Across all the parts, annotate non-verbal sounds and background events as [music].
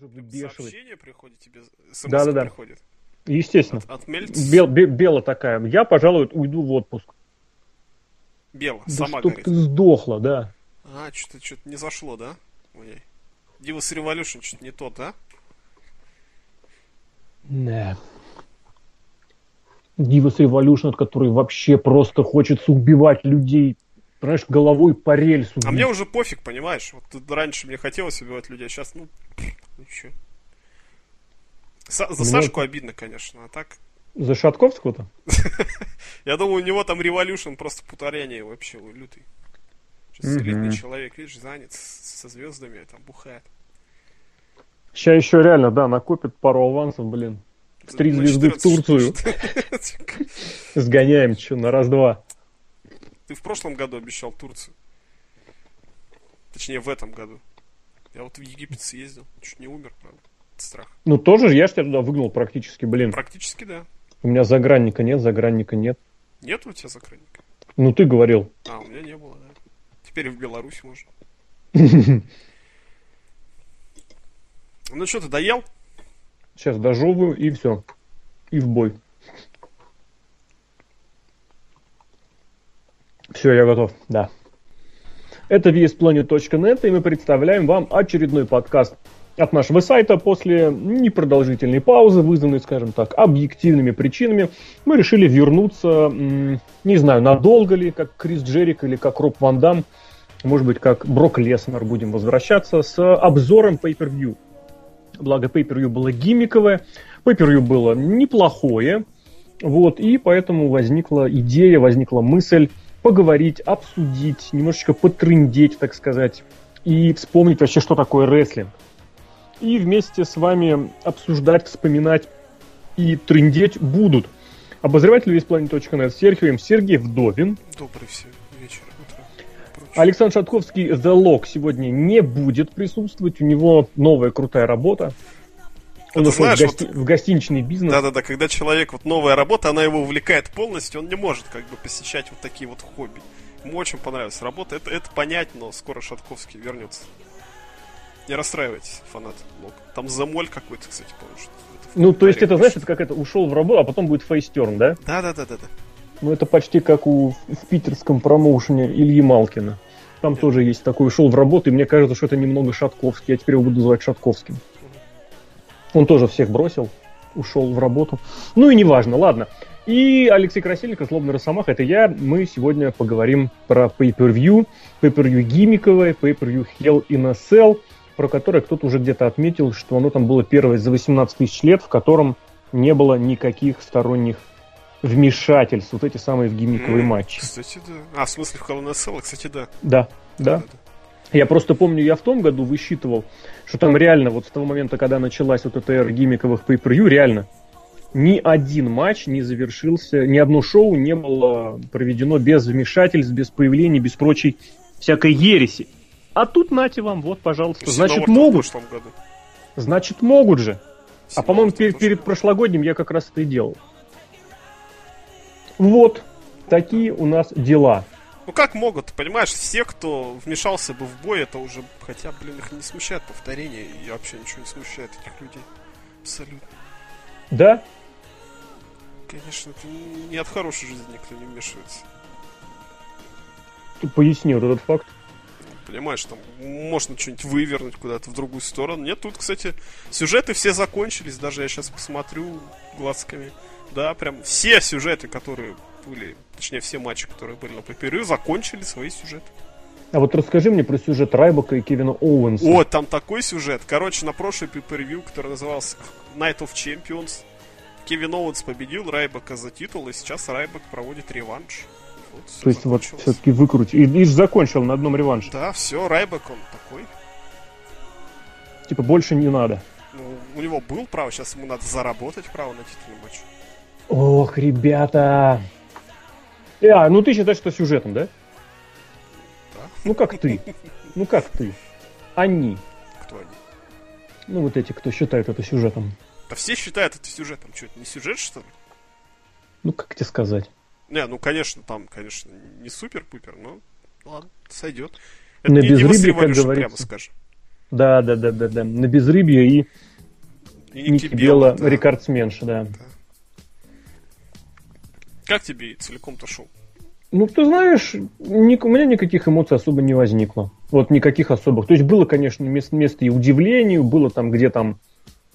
уже выбешивать. Сообщение приходит тебе, смс Да-да-да. приходит. Естественно. От, от Мельц? Бел, бе- Бела такая. Я, пожалуй, уйду в отпуск. Бела, Да сама чтоб говорит. ты сдохла, да. А, что-то что не зашло, да? Ой. Divas Revolution что-то не тот, да? Да. Divas Revolution, который вообще просто хочется убивать людей, понимаешь, головой по рельсу. А мне уже пофиг, понимаешь? Вот раньше мне хотелось убивать людей, а сейчас, ну, ну чё. Са- за Мне Сашку обидно, конечно, а так... За Шатковского-то? [laughs] Я думаю, у него там революшн просто повторение вообще лютый. Шестилетний человек, видишь, занят со звездами, там бухает. Сейчас еще реально, да, накопит пару авансов, блин. В три звезды в 14 Турцию. Сгоняем, что, на раз-два. Ты в прошлом году обещал Турцию. Точнее, в этом году. Я вот в Египет съездил, чуть не умер, правда, от страха. Ну, тоже же я ж тебя туда выгнал практически, блин. Практически, да. У меня загранника нет, загранника нет. Нет у тебя закройника? Ну, ты говорил. А, у меня не было, да. Теперь в Беларуси можно. [laughs] Ну что, ты доел? Сейчас дожевываю и все. И в бой. Все, я готов, да. Это VSPlanet.net, и мы представляем вам очередной подкаст от нашего сайта. После непродолжительной паузы, вызванной, скажем так, объективными причинами, мы решили вернуться, не знаю, надолго ли, как Крис Джерик или как Роб Ван Дам, может быть, как Брок Леснер будем возвращаться с обзором Pay-Per-View. Благо, Pay-Per-View было гиммиковое, Pay-Per-View было неплохое, вот, и поэтому возникла идея, возникла мысль поговорить, обсудить, немножечко потрындеть, так сказать, и вспомнить вообще, что такое рестлинг. И вместе с вами обсуждать, вспоминать и трындеть будут обозреватель весьplanet.net Серхием Сергей Вдовин, Добрый все вечер, утро. прочее. Александр Шатковский The Lock сегодня не будет присутствовать, у него новая крутая работа. Он ушел знаешь, в, гости- вот- в гостиничный бизнес. Да-да-да, когда человек, вот новая работа, она его увлекает полностью, он не может как бы посещать вот такие вот хобби. Ему очень понравилась работа, это, это понять, но скоро Шатковский вернется. Не расстраивайтесь, фанат. Там замоль какой-то, кстати, в Ну, то есть это, знаешь, это как это, ушел в работу, а потом будет фейстерн, да? Да-да-да-да-да. Ну, это почти как у в питерском промоушене Ильи Малкина. Там тоже есть такой, ушел в работу, и мне кажется, что это немного Шатковский. Я теперь его буду называть Шатковским. Он тоже всех бросил, ушел в работу. Ну и неважно, ладно. И Алексей Красильников, Злобный Росомаха, это я. Мы сегодня поговорим про Pay-Per-View, Pay-Per-View гиммиковое, Pay-Per-View Hell in a Cell, про которое кто-то уже где-то отметил, что оно там было первое за 18 тысяч лет, в котором не было никаких сторонних вмешательств, вот эти самые в гиммиковые М, матчи. Кстати, да. А, в смысле, в Hell in a Cell, кстати, да. Да, да. Я просто помню, я в том году высчитывал, что там реально вот с того момента, когда началась вот эта эра гиммиковых pay реально ни один матч не завершился, ни одно шоу не было проведено без вмешательств, без появления, без прочей всякой ереси. А тут нате вам, вот, пожалуйста. Значит, в могут. прошлом году. Значит, могут же. А по-моему, тоже. перед прошлогодним я как раз это и делал. Вот. Такие у нас дела. Ну как могут, понимаешь, все, кто вмешался бы в бой, это уже, хотя, блин, их не смущает повторение, и вообще ничего не смущает этих людей. Абсолютно. Да? Конечно, это не от хорошей жизни никто не вмешивается. Ты поясни вот этот факт. Понимаешь, там можно что-нибудь вывернуть куда-то в другую сторону. Нет, тут, кстати, сюжеты все закончились, даже я сейчас посмотрю глазками. Да, прям все сюжеты, которые были, точнее, все матчи, которые были на пейперю, закончили свои сюжеты. А вот расскажи мне про сюжет Райбока и Кевина Оуэнса. О, там такой сюжет. Короче, на прошлой пейпервью, который назывался Night of Champions, Кевин Оуэнс победил Райбека за титул, и сейчас Райбек проводит реванш. Вот, То есть вот все-таки выкрути. И, и закончил на одном реванше. Да, все, Райбек он такой. Типа больше не надо. Ну, у него был право, сейчас ему надо заработать право на титульный матч. Ох, ребята. А, ну ты считаешь, что сюжетом, да? Да. Ну как ты? Ну как ты? Они. Кто они? Ну вот эти, кто считает это сюжетом. Да все считают это сюжетом. Что, это не сюжет, что ли? Ну как тебе сказать? Не, ну, конечно, там, конечно, не супер-пупер, но ладно, сойдет. Это На безрыбье, как Revolution, прямо говорится. скажем. Да, да, да, да, да. На безрыбье и, И Ники Белла, да. рекордсменша, да. Как тебе целиком-то шоу? Ну, ты знаешь, ни- у меня никаких эмоций особо не возникло. Вот никаких особых. То есть было, конечно, мест- место и удивлению, было там, где там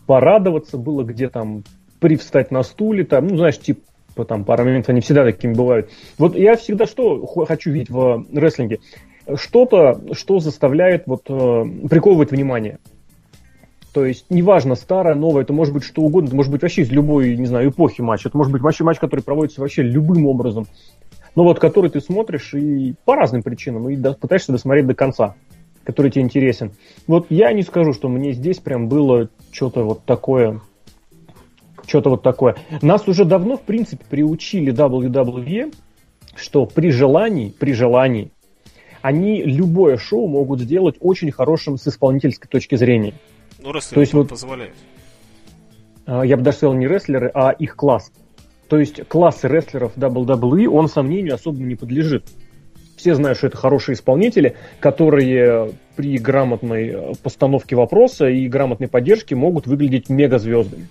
порадоваться, было где там привстать на стуле, там, ну, знаешь, типа там пара моментов, они всегда такими бывают. Вот я всегда что хо- хочу видеть в рестлинге? Что-то, что заставляет вот э, приковывать внимание. То есть, неважно, старое, новое, это может быть что угодно, это может быть вообще из любой, не знаю, эпохи матча. Это может быть вообще матч, который проводится вообще любым образом. Но вот который ты смотришь и по разным причинам, и до- пытаешься досмотреть до конца, который тебе интересен. Вот я не скажу, что мне здесь прям было что-то вот такое, что-то вот такое. Нас уже давно, в принципе, приучили WWE, что при желании, при желании, они любое шоу могут сделать очень хорошим с исполнительской точки зрения. Ну, раз То есть вот- позволяет. А, я бы даже сказал не рестлеры, а их класс. То есть класс рестлеров WWE, он сомнению особо не подлежит. Все знают, что это хорошие исполнители, которые при грамотной э, постановке вопроса и грамотной поддержке могут выглядеть мегазвездами.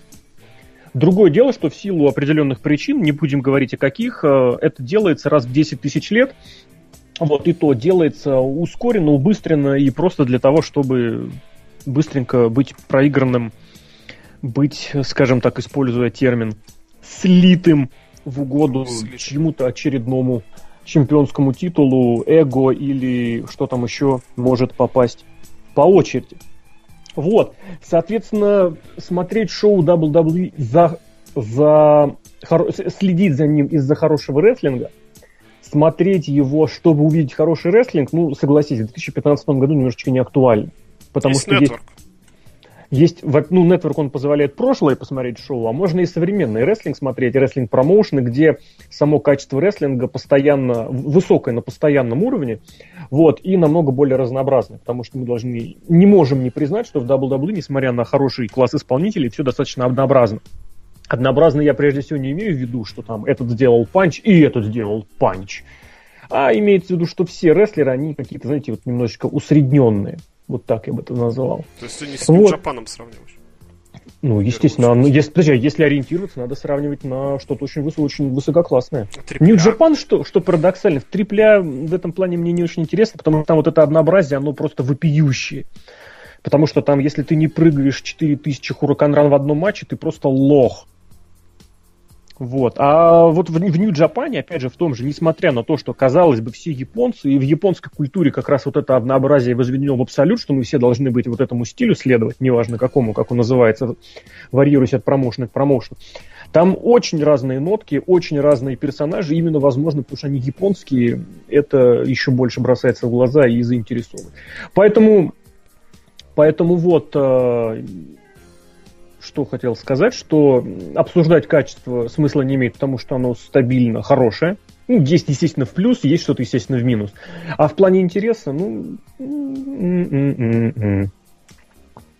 Другое дело, что в силу определенных причин, не будем говорить о каких, э, это делается раз в 10 тысяч лет. Вот, и то делается ускоренно, убыстренно и просто для того, чтобы быстренько быть проигранным быть, скажем так, используя термин, слитым в угоду чьему-то очередному чемпионскому титулу, эго или что там еще может попасть по очереди. Вот, соответственно, смотреть шоу WWE за, за хоро- следить за ним из-за хорошего рестлинга, смотреть его, чтобы увидеть хороший рестлинг, ну, согласитесь, в 2015 году немножечко не актуально. Потому Есть что есть нетворк. есть, во- ну, нетворк, он позволяет прошлое посмотреть шоу, а можно и современный рестлинг смотреть, рестлинг промоушены, где само качество рестлинга постоянно, высокое на постоянном уровне, вот, и намного более разнообразное, потому что мы должны, не можем не признать, что в WWE, несмотря на хороший класс исполнителей, все достаточно однообразно. Однообразно я прежде всего не имею в виду, что там этот сделал punch и этот сделал punch. А имеется в виду, что все рестлеры, они какие-то, знаете, вот немножечко усредненные. Вот так я бы это назвал. То есть ты не с Вот. New Japan -ом сравниваешь. Ну, естественно, ну, если, подожди, а если ориентироваться, надо сравнивать на что-то очень, выс- очень высококлассное. Triple A. New Japan, что, что парадоксально, в Triple A в этом плане мне не очень интересно, потому что там вот это однообразие, оно просто вопиющее. Потому что там, если ты не прыгаешь 4000 хураканран в одном матче, ты просто лох. Вот. А вот в, в Нью-Джапане, опять же, в том же, несмотря на то, что, казалось бы, все японцы, и в японской культуре как раз вот это однообразие возведено в абсолют, что мы все должны быть вот этому стилю следовать, неважно какому, как он называется, варьируясь от промоушена к промоушену. Там очень разные нотки, очень разные персонажи, именно, возможно, потому что они японские, это еще больше бросается в глаза и заинтересовывает. Поэтому, поэтому вот, э, что хотел сказать, что обсуждать качество смысла не имеет, потому что оно стабильно хорошее. Ну, есть, естественно, в плюс, есть что-то, естественно, в минус. А в плане интереса, ну...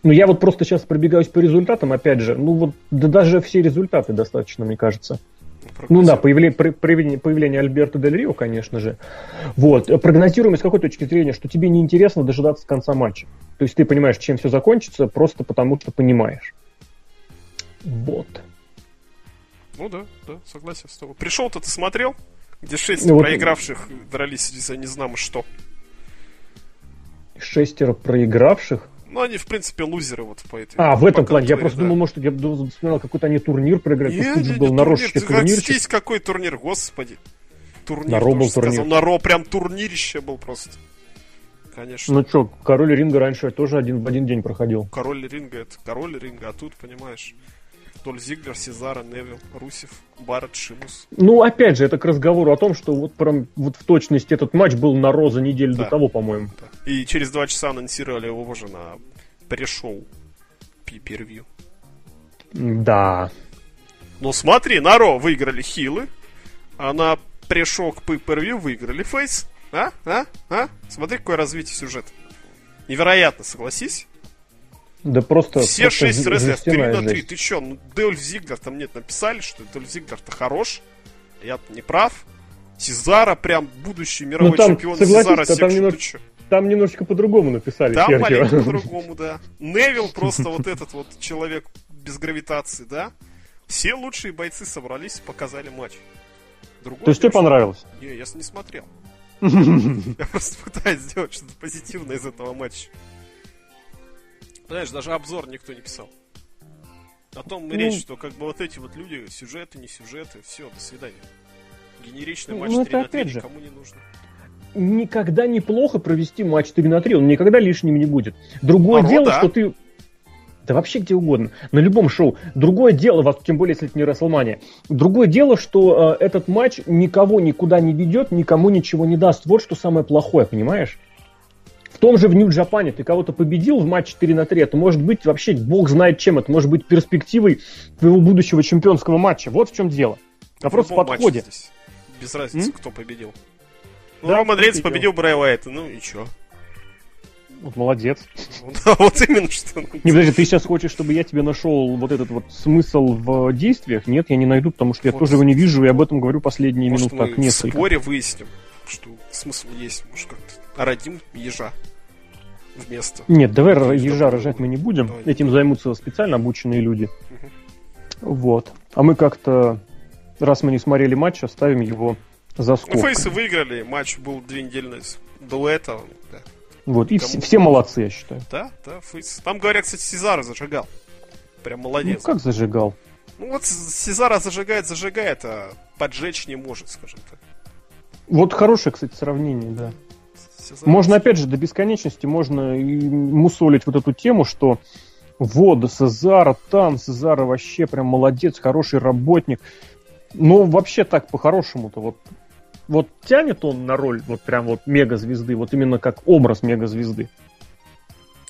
Ну, я вот просто сейчас пробегаюсь по результатам, опять же, ну вот, да даже все результаты достаточно, мне кажется. Ну да, появление, появление, появление Альберта Дель Рио, конечно же. Вот. Прогнозируем с какой точки зрения, что тебе неинтересно дожидаться конца матча. То есть ты понимаешь, чем все закончится, просто потому что понимаешь. Вот. Ну да, да, согласен с тобой. Пришел-то ты смотрел, где шесть Ну, вот- проигравших дрались за не знамо что. Шестеро проигравших. Ну, они, в принципе, лузеры вот по этой. А, в этом плане. Я просто да. думал, может, я вспоминал, какой-то они турнир проиграли. Не, Тут же был на турнир. Здесь какой турнир, господи. Турнир, На Ро был турнир. На Ро прям турнирище был просто. Конечно. Ну что, король ринга раньше тоже один в один день проходил. Король ринга это король ринга, а тут, понимаешь, Доль Зиглер, Сезара, Невил, Русев, Барретт, Шимус. Ну, опять же, это к разговору о том, что вот прям вот в точности этот матч был на Ро за неделю Да. до того, по-моему. Да. И через два часа анонсировали его уже на пришоу пи-первью. Да. Ну смотри, на Ро выиграли хилы, а на пришел к пи-первью выиграли фейс. А? А? А? Смотри, какое развитие сюжета. Невероятно, согласись? Да просто... Все просто шесть РСС, 3 жестяная на 3. жесть. Ты чё, ну Дольф Зиглер там нет, написали, что Дольф Зиглер-то хорош. Я-то не прав. Сезара прям будущий мировой Ну, там, чемпион Сезара там чё? там немножечко по-другому написали. Там маленько [laughs] по-другому, да. Невил просто вот этот вот человек без гравитации, да. Все лучшие бойцы собрались и показали матч. Другое То есть тебе понравилось? что- Не, я не смотрел. [laughs] Я просто пытаюсь сделать что-то позитивное из этого матча. Знаешь, даже обзор никто не писал. О том Ну. речь, что как бы вот эти вот люди, сюжеты, не сюжеты, все, до свидания. Генеричный Ну, матч это 3 на 3 опять же. никому не нужно. Никогда неплохо провести матч 3 на 3, он никогда лишним не будет. Другое Порой, дело, да. что ты... Да вообще где угодно, на любом шоу. Другое дело, тем более, если это не Расселмания. Другое дело, что э, этот матч никого никуда не ведет, никому ничего не даст. Вот что самое плохое, понимаешь? В том же в Нью-Джапане ты кого-то победил в матче 4 на 3, это может быть вообще бог знает чем, это может быть перспективой твоего будущего чемпионского матча. Вот в чем дело. Вопрос в матче подходе. здесь. Без разницы, М? кто победил. Ну, Да, Роман в Рейнс победил Брэй Уайта, ну и чё? Вот молодец. [laughs] Да, вот именно что. Не, подожди, ты сейчас хочешь, чтобы я тебе нашел вот этот вот смысл в действиях? Нет, я не найду, потому что я Вот. тоже его не вижу, и об этом говорю последние Может, минут мы так в несколько. споре выясним, что смысл есть. Может, как-то родим ежа вместо. Нет, давай р- ежа рожать мы не будем. Давай. Этим займутся специально обученные люди. Мгм. Вот. А мы как-то, раз мы не смотрели матч, оставим его за Ну, скобкой. фейсы выиграли, матч был две недели до этого. Да, Вот. И Кому- все, все молодцы, я считаю. да, да, фейсы. Там, говорят, кстати, Сезара зажигал. Прям Ну, молодец. как зажигал? Ну, вот Сезара зажигает, зажигает, а поджечь не может, скажем так. Вот хорошее, кстати, сравнение, да. Можно, опять же, до бесконечности можно и мусолить вот эту тему, что вот, Сезара там, Сезара вообще прям молодец, хороший работник. Но вообще так, по-хорошему-то, вот, вот тянет он на роль вот прям вот мегазвезды, вот именно как образ мегазвезды.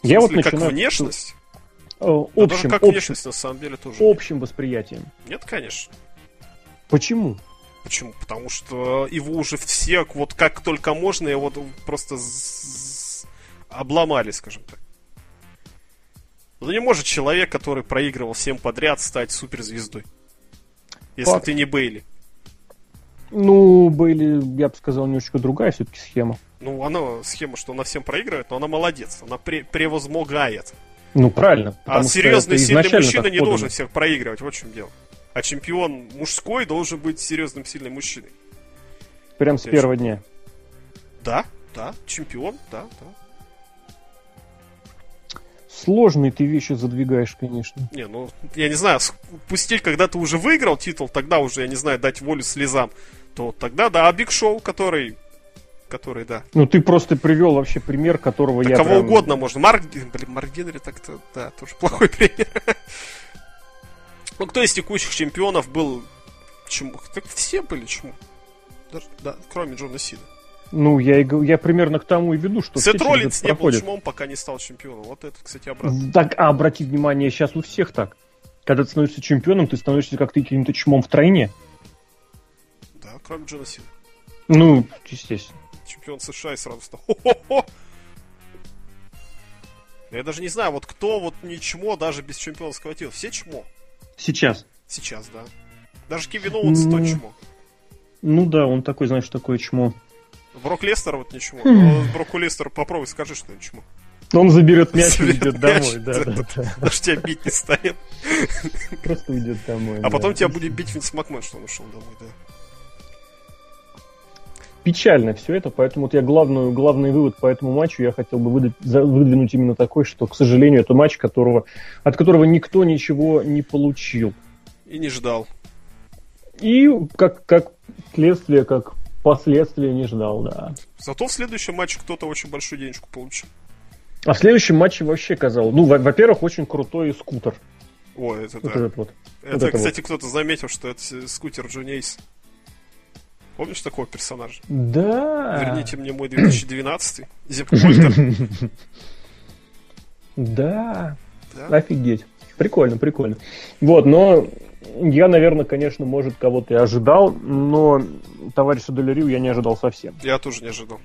Я вот смысле, как начинаю внешность? э, Да общим, даже как общим, внешность, на самом деле, тоже. общим восприятием. Нет, конечно. Почему? Почему? Потому что его уже все, вот как только можно, его просто обломали, скажем так. Ну не может человек, который проигрывал всем подряд, стать суперзвездой. Если Факт. ты не Бейли. Ну, были, я бы сказал, немножечко другая все-таки схема. Ну, она схема, что она всем проигрывает, но она молодец. Она пре- превозмогает. Ну, правильно. А серьезный, сильный мужчина не подано. должен всех проигрывать, вот в чем дело. А чемпион мужской должен быть серьезным, сильным мужчиной. Прям с первого дня. Да, да, чемпион, да, да. Сложные ты вещи задвигаешь, конечно. Не, ну, я не знаю, пустить, когда ты уже выиграл титул, тогда уже, я не знаю, дать волю слезам, то тогда, да, а Биг Шоу, который, который, да, Ну, ты просто привел вообще пример, которого да я кого прям- угодно можно. Марк, блин, Марк Генри так-то, да, тоже плохой [laughs] пример. Ну, кто из текущих чемпионов был чему? Так все были чему. Даже- да, кроме Джона Сина. Ну, я, и я примерно к тому и веду, что Сет Роллинс не был проходят. чмом, пока не стал чемпионом. Вот это, кстати, обратно. Так, а обрати внимание, сейчас у всех так. Когда ты становишься чемпионом, ты становишься как-то каким-то чмом в тройне. Да, кроме Джона Сина. Ну, естественно. чемпион США и сразу стал. Хо-хо-хо! Я даже не знаю, вот кто вот не чмо даже без чемпионского титула. Все чмо. Сейчас. Сейчас, да. Даже Кевин Оуэнс Ну. то чмо. Ну да, он такой, знаешь, такое чмо. Брок Леснар вот не чмо. Хм. Но Броку Леснару попробуй скажи, что чмо. Он заберет мяч и уйдет домой. Да, да, да. [laughs] Даже тебя бить не станет. Просто уйдет домой. А потом тебя будет бить Винс Макмен, что он ушел домой, да. Печально все это, поэтому вот я главную, главный вывод по этому матчу я хотел бы выдать, выдвинуть именно такой, что, к сожалению, это матч, которого, от которого никто ничего не получил. И не ждал. И как, как следствие, как последствие не ждал, да. Зато в следующем матче кто-то очень большую денежку получил. А в следующем матче вообще казал, ну, во- во-первых, очень крутой скутер. О, это Вот да. этот вот. Это, это кстати, кто-то заметил, что это скутер Джонни Эйс. Помнишь такого персонажа? Да. Верните мне мой 2012 Зеп Кольтер. Да. Да? Офигеть. Прикольно, прикольно. Вот, но я, наверное, конечно, может, кого-то и ожидал, но товарища Долерию я не ожидал совсем. Я тоже не ожидал.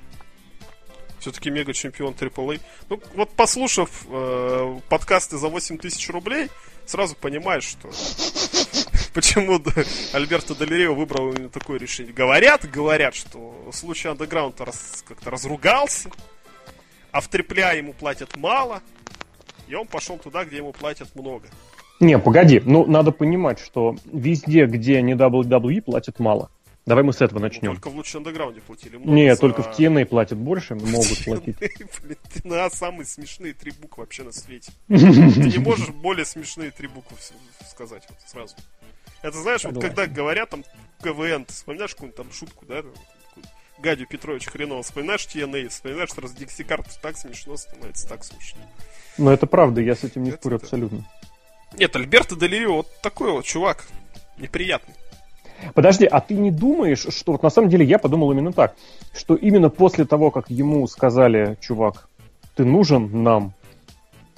Все-таки мега-чемпион AAA. Ну, вот послушав э, подкасты за 8 тысяч рублей, сразу понимаешь, что [laughs] почему Альберто Долерио выбрал именно такое решение. Говорят, говорят, что в случае Андеграунда раз, как-то разругался, А в AAA ему платят мало, и он пошел туда, где ему платят много. Не, погоди, ну надо понимать, что везде, где не WWE, платят мало. Давай мы с этого начнем. Только в лучше андеграунде платили много. Не, за... только в TNA платят больше, [laughs] могут платить. Блин, ты на самые смешные три буквы вообще на свете. [laughs] Ты не можешь более смешные три буквы сказать вот сразу. Это знаешь, вот когда говорят там КВН, ты вспоминаешь какую-нибудь там шутку, да? Гадю Петрович хреново, вспоминаешь TNA, вспоминаешь раз Дикси Картер, так смешно становится, так смешно. Ну это правда, я с этим не спорю абсолютно. Нет, Альберто Делио вот такой вот чувак, неприятный. Подожди, а ты не думаешь, что вот на самом деле я подумал именно так, что именно после того, как ему сказали, чувак, ты нужен нам,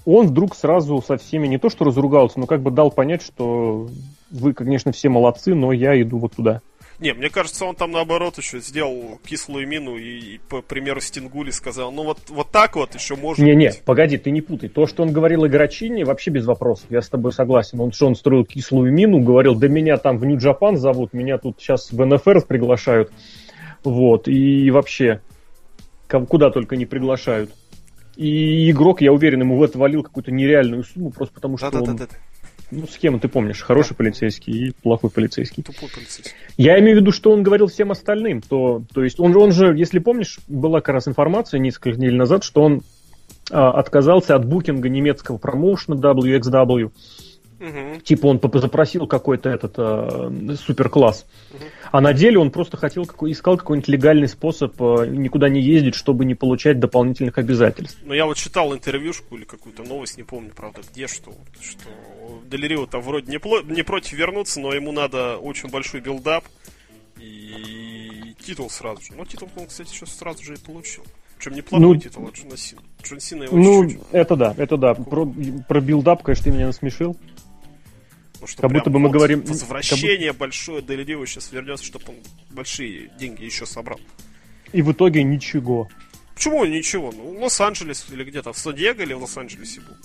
он вдруг сразу со всеми не то что разругался, но как бы дал понять, что вы, конечно, все молодцы, но я иду вот туда. Не, мне кажется, он там наоборот еще сделал кислую мину и, и по примеру Стингули сказал, ну вот, вот так вот еще можно. Не, не, погоди, ты не путай. То, что он говорил о Грачине, вообще без вопросов. Я с тобой согласен. Он что, он строил кислую мину, говорил, да меня там в Нью-Джапан зовут, меня тут сейчас в НФР приглашают. Вот, и вообще, куда только не приглашают. И игрок, я уверен, ему в это валил какую-то нереальную сумму, просто потому что да, он... Да, да, да ну, схему ты помнишь. Хороший да. полицейский и плохой полицейский. Тупой полицейский. Я имею в виду, что он говорил всем остальным. То, то есть он, он же, если помнишь, была как раз информация несколько недель назад, что он а, отказался от букинга немецкого промоушена WXW Угу. Типа он запросил какой-то этот э, суперкласс. Угу. А на деле он просто хотел, искал какой-нибудь легальный способ э, никуда не ездить, чтобы не получать дополнительных обязательств. Ну, я вот читал интервьюшку или какую-то новость, не помню, правда, где, что, что Дель Рио там вроде не, пло- не против вернуться, но ему надо очень большой build-up и титул сразу же. Но титул он, кстати, сейчас сразу же и получил. Причем неплохой ну, титул от Джона Сина. Джон Сина его Ну, чуть-чуть... это да, это да. Про, про build-up, конечно, ты меня насмешил. Что как будто бы мы вот говорим... Возвращение как... большое Дель Рио сейчас вернется, чтобы он большие деньги еще собрал. И в итоге ничего. Почему ничего? Ну, Лос-Анджелес или где-то в Сан-Диего или в Лос-Анджелесе был?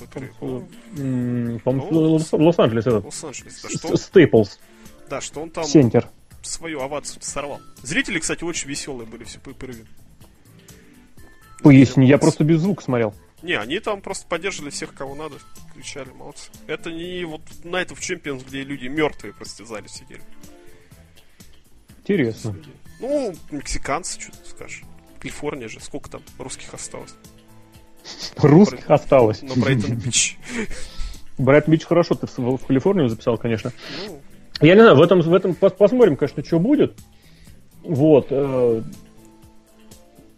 По-моему, ну, Лос-Анджелес это. Лос-Анджелес, да, что Staples. Да, что он там Сентер. свою овацию сорвал. Зрители, кстати, очень веселые были все по Поясни, я просто без звука смотрел. Не, они там просто поддерживали всех, кого надо. Кричали, молодцы. Это не вот это в Champions, где люди мертвые просто зале сидели. Интересно. Ну, мексиканцы, что ты скажешь. Калифорния же, сколько там русских осталось? Русских осталось. На Брайтон-Бич. Брайтон-Бич хорошо ты в, в Калифорнию записал, конечно. Ну, я не знаю, в этом, в этом посмотрим, конечно, что будет. Вот. Э,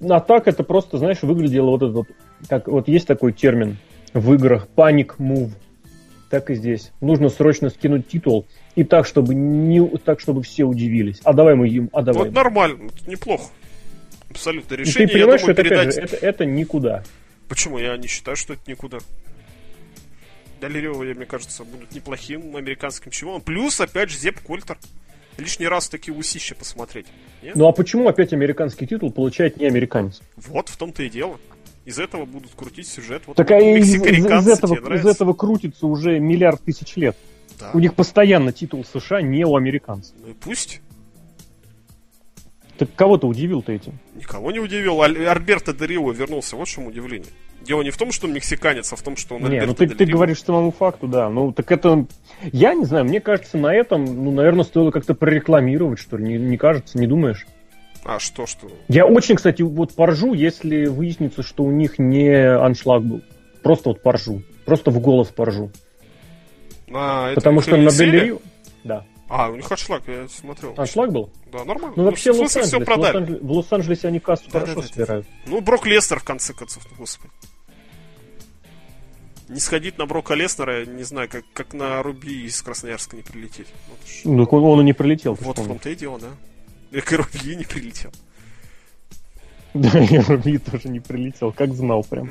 а так это просто, знаешь, выглядело вот этот как вот есть такой термин в играх паник move. Так и здесь. Нужно срочно скинуть титул и так, чтобы не так, чтобы все удивились. А давай мы им, а давай. Вот нормально, неплохо. Абсолютно решение. И ты понимаешь, я думаю, что это, передать... же, это, это никуда. Почему? Я не считаю, что это никуда. Далерева, мне кажется, будут неплохим американским чемпионом. Плюс, опять же, Зеп Кольтер. Лишний раз такие усища посмотреть. Нет? Ну а почему опять американский титул получает не американец? Вот, в том-то и дело из этого будут крутить сюжет. Вот так а из, из, из, этого, из этого крутится уже миллиард тысяч лет. Да. У них постоянно титул США не у американцев. Ну и пусть. Так кого-то удивил ты этим? Никого не удивил. Альберто Дерио вернулся. Вот в чем удивление. Дело не в том, что он мексиканец, а в том, что он Не, ну ты, ты говоришь самому факту, да. Ну, так это... Я не знаю, мне кажется, на этом, ну, наверное, стоило как-то прорекламировать, что ли. Не, не кажется, не думаешь? А что, что? Я очень, кстати, вот поржу, если выяснится, что у них не аншлаг был. Просто вот поржу. Просто в голос поржу. А, Потому что на Делирию... Да. А, у них аншлаг, я смотрел. Аншлаг был? Да, нормально. Ну, вообще, в Лос-Анджелес, все продали. В Лос-Анджелесе они кассу да, хорошо да, да, собирают. Ну, Брок Лестер, в конце концов, ну, господи. Не сходить на Брока Леснера, не знаю, как, как на Руби из Красноярска не прилететь. Вот ну, он, он и не прилетел. Вот в том-то и дело, да. И Руби не прилетел. Да, [laughs] и Руби тоже не прилетел, как знал прям.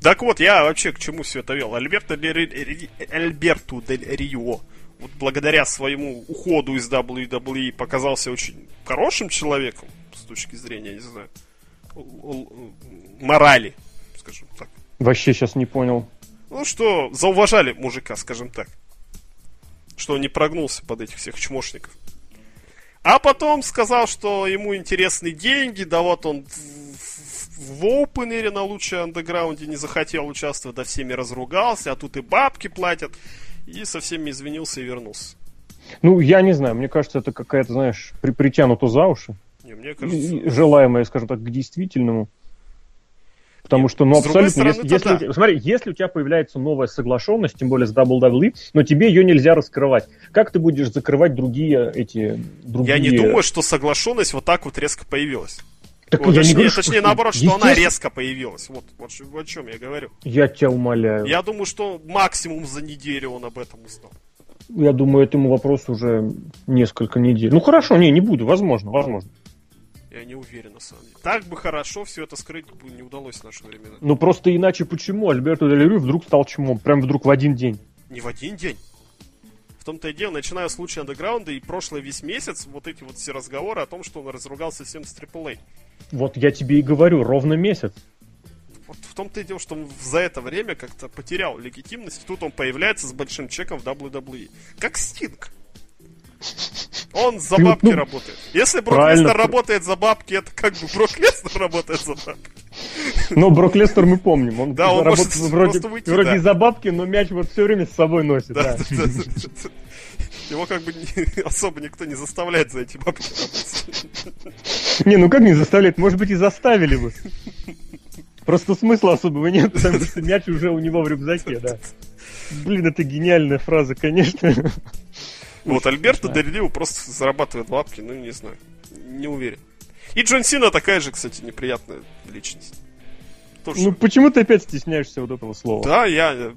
Так вот, я вообще к чему все это вел? Альберто Альберту Дель Рио вот благодаря своему уходу из WWE показался очень хорошим человеком с точки зрения, не знаю, морали, скажем так. Вообще сейчас не понял. Ну что, зауважали мужика, скажем так. Что он не прогнулся под этих всех чмошников. А потом сказал, что ему интересны деньги, да вот он в опенере на лучшей андеграунде не захотел участвовать, да всеми разругался, а тут и бабки платят. И со всеми извинился и вернулся. Ну, я не знаю, мне кажется, это какая-то, знаешь, при, притянуто за уши. Не, мне кажется... Желаемое, скажем так, к действительному. Потому что, ну, абсолютно, стороны, если, если да. у тебя- смотри, если у тебя появляется новая соглашенность, тем более с WWE, но тебе ее нельзя раскрывать, как ты будешь закрывать другие эти другие... Я не думаю, что соглашенность вот так вот резко появилась. Так Вот, я не точнее, говорю, что- точнее, наоборот, что она резко появилась. Вот, вот о чем я говорю. Я тебя умоляю. Я... Я думаю, что максимум за неделю он об этом узнал. думаю, этому вопросу уже несколько недель. Ну хорошо, не, не буду, возможно, возможно. Я не уверен, на самом деле. Так бы хорошо все это скрыть не удалось в наши времена. Ну просто иначе почему Альберто Дель Рю вдруг стал чмом? Прям вдруг в один день. Не в один день. В том-то и дело, начиная с случая андеграунда и прошлый весь месяц, вот эти вот все разговоры о том, что он разругался всем с AAA. Вот я тебе и говорю, ровно месяц. Вот в том-то и дело, что он за это время как-то потерял легитимность. и Тут он появляется с большим чеком в WWE. Как Стинг. Он за Ну, бабки ну, работает. Если Брок правильно. Леснер работает за бабки, это как бы Брок Леснер работает за бабки. Но Брок Лестер мы помним. Он Да, он работает вроде, уйти, вроде да. за бабки, но мяч вот все время с собой носит. Да, да. да, да, да, да. Его как бы не- [laughs] особо никто не заставляет за эти бабки работать. Не, ну как не заставляет? Может быть и заставили бы. Просто смысла особого нет, потому что мяч уже у него в рюкзаке, да. Блин, это гениальная фраза, конечно. Вот, Альберто Рио просто зарабатывает бабки, ну, не знаю. Не уверен. И Джон Сина такая же, кстати, неприятная личность. Тоже. Ну почему ты опять стесняешься вот этого слова? да, я э,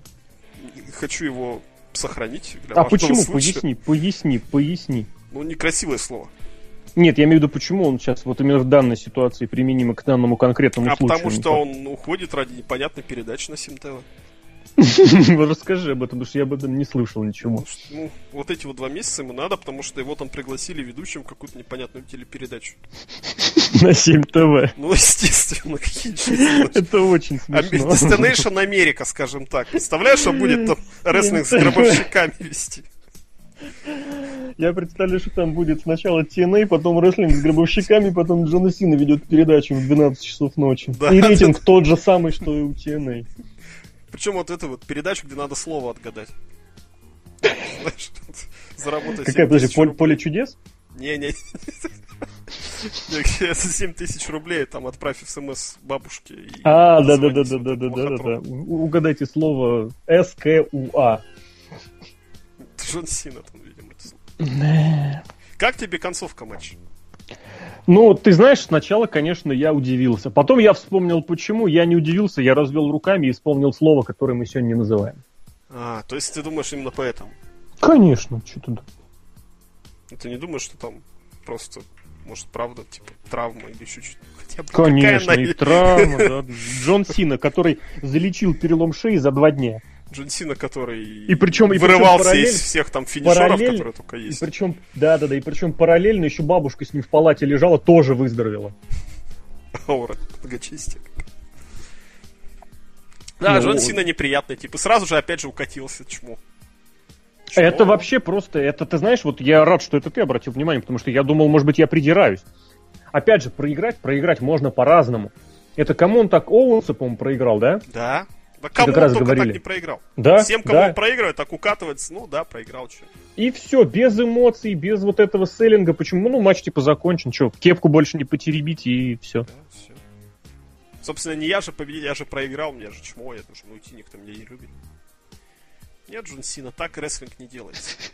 хочу его сохранить А почему? случая. Поясни, поясни, поясни. Ну, некрасивое слово. Нет, я имею в виду, почему он сейчас вот именно в данной ситуации применимо к данному конкретному а случаю. потому что он уходит ради непонятной передачи на СимТВ. Вот [laughs] Расскажи об этом, потому что я об этом не слышал ничего. Ну, вот эти вот два месяца ему надо, потому что его там пригласили ведущим какую-то непонятную телепередачу. [laughs] На 7 ТВ. Ну, естественно, какие. Это [laughs] очень Ами- смешно. Destination Америка, скажем так. Представляешь, что будет там рестлинг с гробовщиками вести? Я представляю, что там будет сначала TNA, потом рестлинг с гробовщиками, потом Джона Сина ведет передачу в 12 часов ночи. Да. И рейтинг тот же самый, что и у TNA. Причем вот эту вот передачу, где надо слово отгадать. Знаешь, [laughs] заработать Какая, 7 подожди, поле, чудес? Не-не. За 7 тысяч рублей там отправь смс бабушке. и А, да, да, да, дозвонись да, вот да, да, этому да, да, да. лохотрону. У- Угадайте слово СКУА. Джон Сина там, видимо, это слово. Как тебе концовка матча? Ну, ты знаешь, сначала, конечно, я удивился. Потом я вспомнил, почему. Я не удивился, я развел руками и вспомнил слово, которое мы сегодня не называем. А, то есть ты думаешь именно поэтому? Конечно, что тут. Ну, Ты не думаешь, что там просто, может, правда, типа, травма или еще что-то? Хотя бы Конечно, и травма, да. Джон Сина, который залечил перелом шеи за два дня. Джон Сина, который И причем- и причем вырывался параллель- из всех там финишеров, параллель- которые только И есть. причем, да, да, да, и причем параллельно еще бабушка с ним в палате лежала, тоже выздоровела. [laughs] Аура многочестия. Да, Ну, Джон Сина неприятный тип. И сразу же опять же укатился чмо. Чмо? Это вообще просто, это ты знаешь, вот я рад, что это ты обратил внимание, потому что я думал, может быть, я придираюсь. Опять же, проиграть, проиграть можно по-разному. Это кому он так Оуэнса, по-моему, проиграл, да? Да. Да кому как раз он только говорили. так не проиграл. Да, Всем, кому да. он проигрывает, так укатывается, ну да, проиграл что. И все, без эмоций, без вот этого селлинга. Почему? Ну, матч типа закончен, что, кепку больше не потеребить и все. Да, все. Собственно, не я же победил, я же проиграл, мне же чмо, я должен уйти, никто меня не любит. Нет, Джон Сина, так рестлинг не делается. [laughs]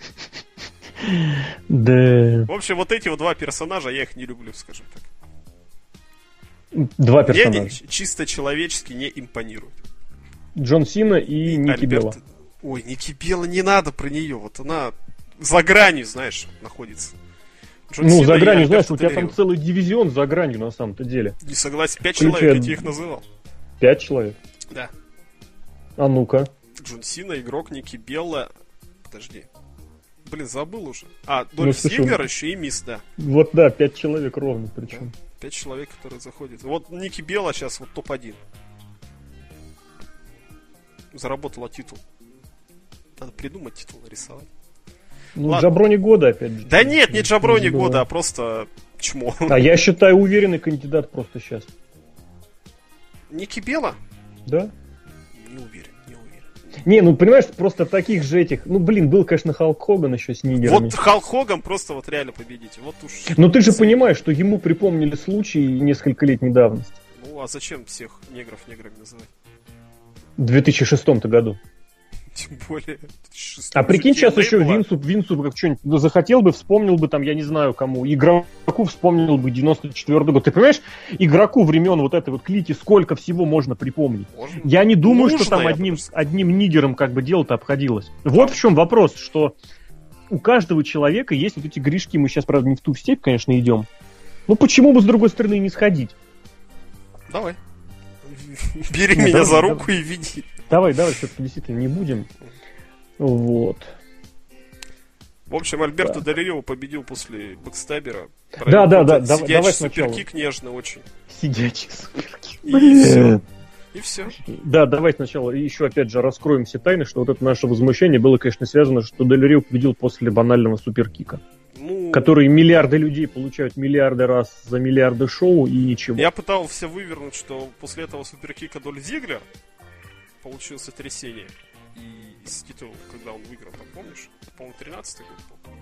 Да. В общем, вот эти вот два персонажа, я их не люблю, скажем так. Два Мне персонажа. они чисто человечески не импонируют. Джон Сина и Ники Альберт- Белла. Ой, Ники Белла, не надо про нее. Вот она за гранью, знаешь, находится. Джон Ну, Сина за гранью, знаешь, у тебя там целый дивизион за гранью на самом-то деле. Не согласен. Пять Включая- человек, я тебе их называл. Пять человек. Да. А ну-ка. Джон Сина, игрок Ники Белла. Подожди. Блин, забыл уже. А, Ну, Дольф слушай, Зиглер еще и Мисс, да. Вот да, пять человек ровно причем. Пять человек, которые заходят. Вот Ники Белла сейчас вот топ-1. Заработала титул. Надо придумать титул, нарисовать. Ну, Ладно. Джаброни года опять же. Да нет, не Джаброни забывай. года, а просто чмо. А я считаю уверенный кандидат просто сейчас. Ники Бела? Да. Не уверен, не уверен. Не, ну понимаешь, просто таких же этих... Ну, блин, был, конечно, Халк Хоган еще с нигерами. Вот Халк Хоган просто вот реально победить. Вот уж... Но ты же понимаешь, что ему припомнили случай несколько лет недавности. Ну, а зачем всех негров неграми называть? В 2006 году. Тем более... А прикинь, сейчас еще Винсу, Винсу как что-нибудь ну, захотел бы, вспомнил бы там, я не знаю кому, игроку вспомнил бы 94 год. Ты понимаешь, игроку времен вот этой вот клики сколько всего можно припомнить? Можно. Я не думаю, Нужно, что там одним, одним нигером как бы дело-то обходилось. Вот в чем вопрос, что у каждого человека есть вот эти грешки. Мы сейчас, правда, не в ту степь, конечно, идем. Ну почему бы с другой стороны не сходить? Давай. Бери меня за руку и веди. Давай, давай, все-таки действительно не будем. Вот. В общем, Альберто да. Дель Рио победил после backstabber а. Да, да, да. Сидячий давай superkick сначала. нежно очень. Сидячий superkick. И все. И все. Да, давай сначала еще опять же раскроем все тайны, что вот это наше возмущение было, конечно, связано, что Дель победил после банального superkick а. Ну, которые миллиарды людей получают миллиарды раз за миллиарды шоу и ничего. Я пытался вывернуть, что после этого суперкика Доль Зиглер получил сотрясение. И из титулов, когда он выиграл, там помнишь? По-моему, 13 год был.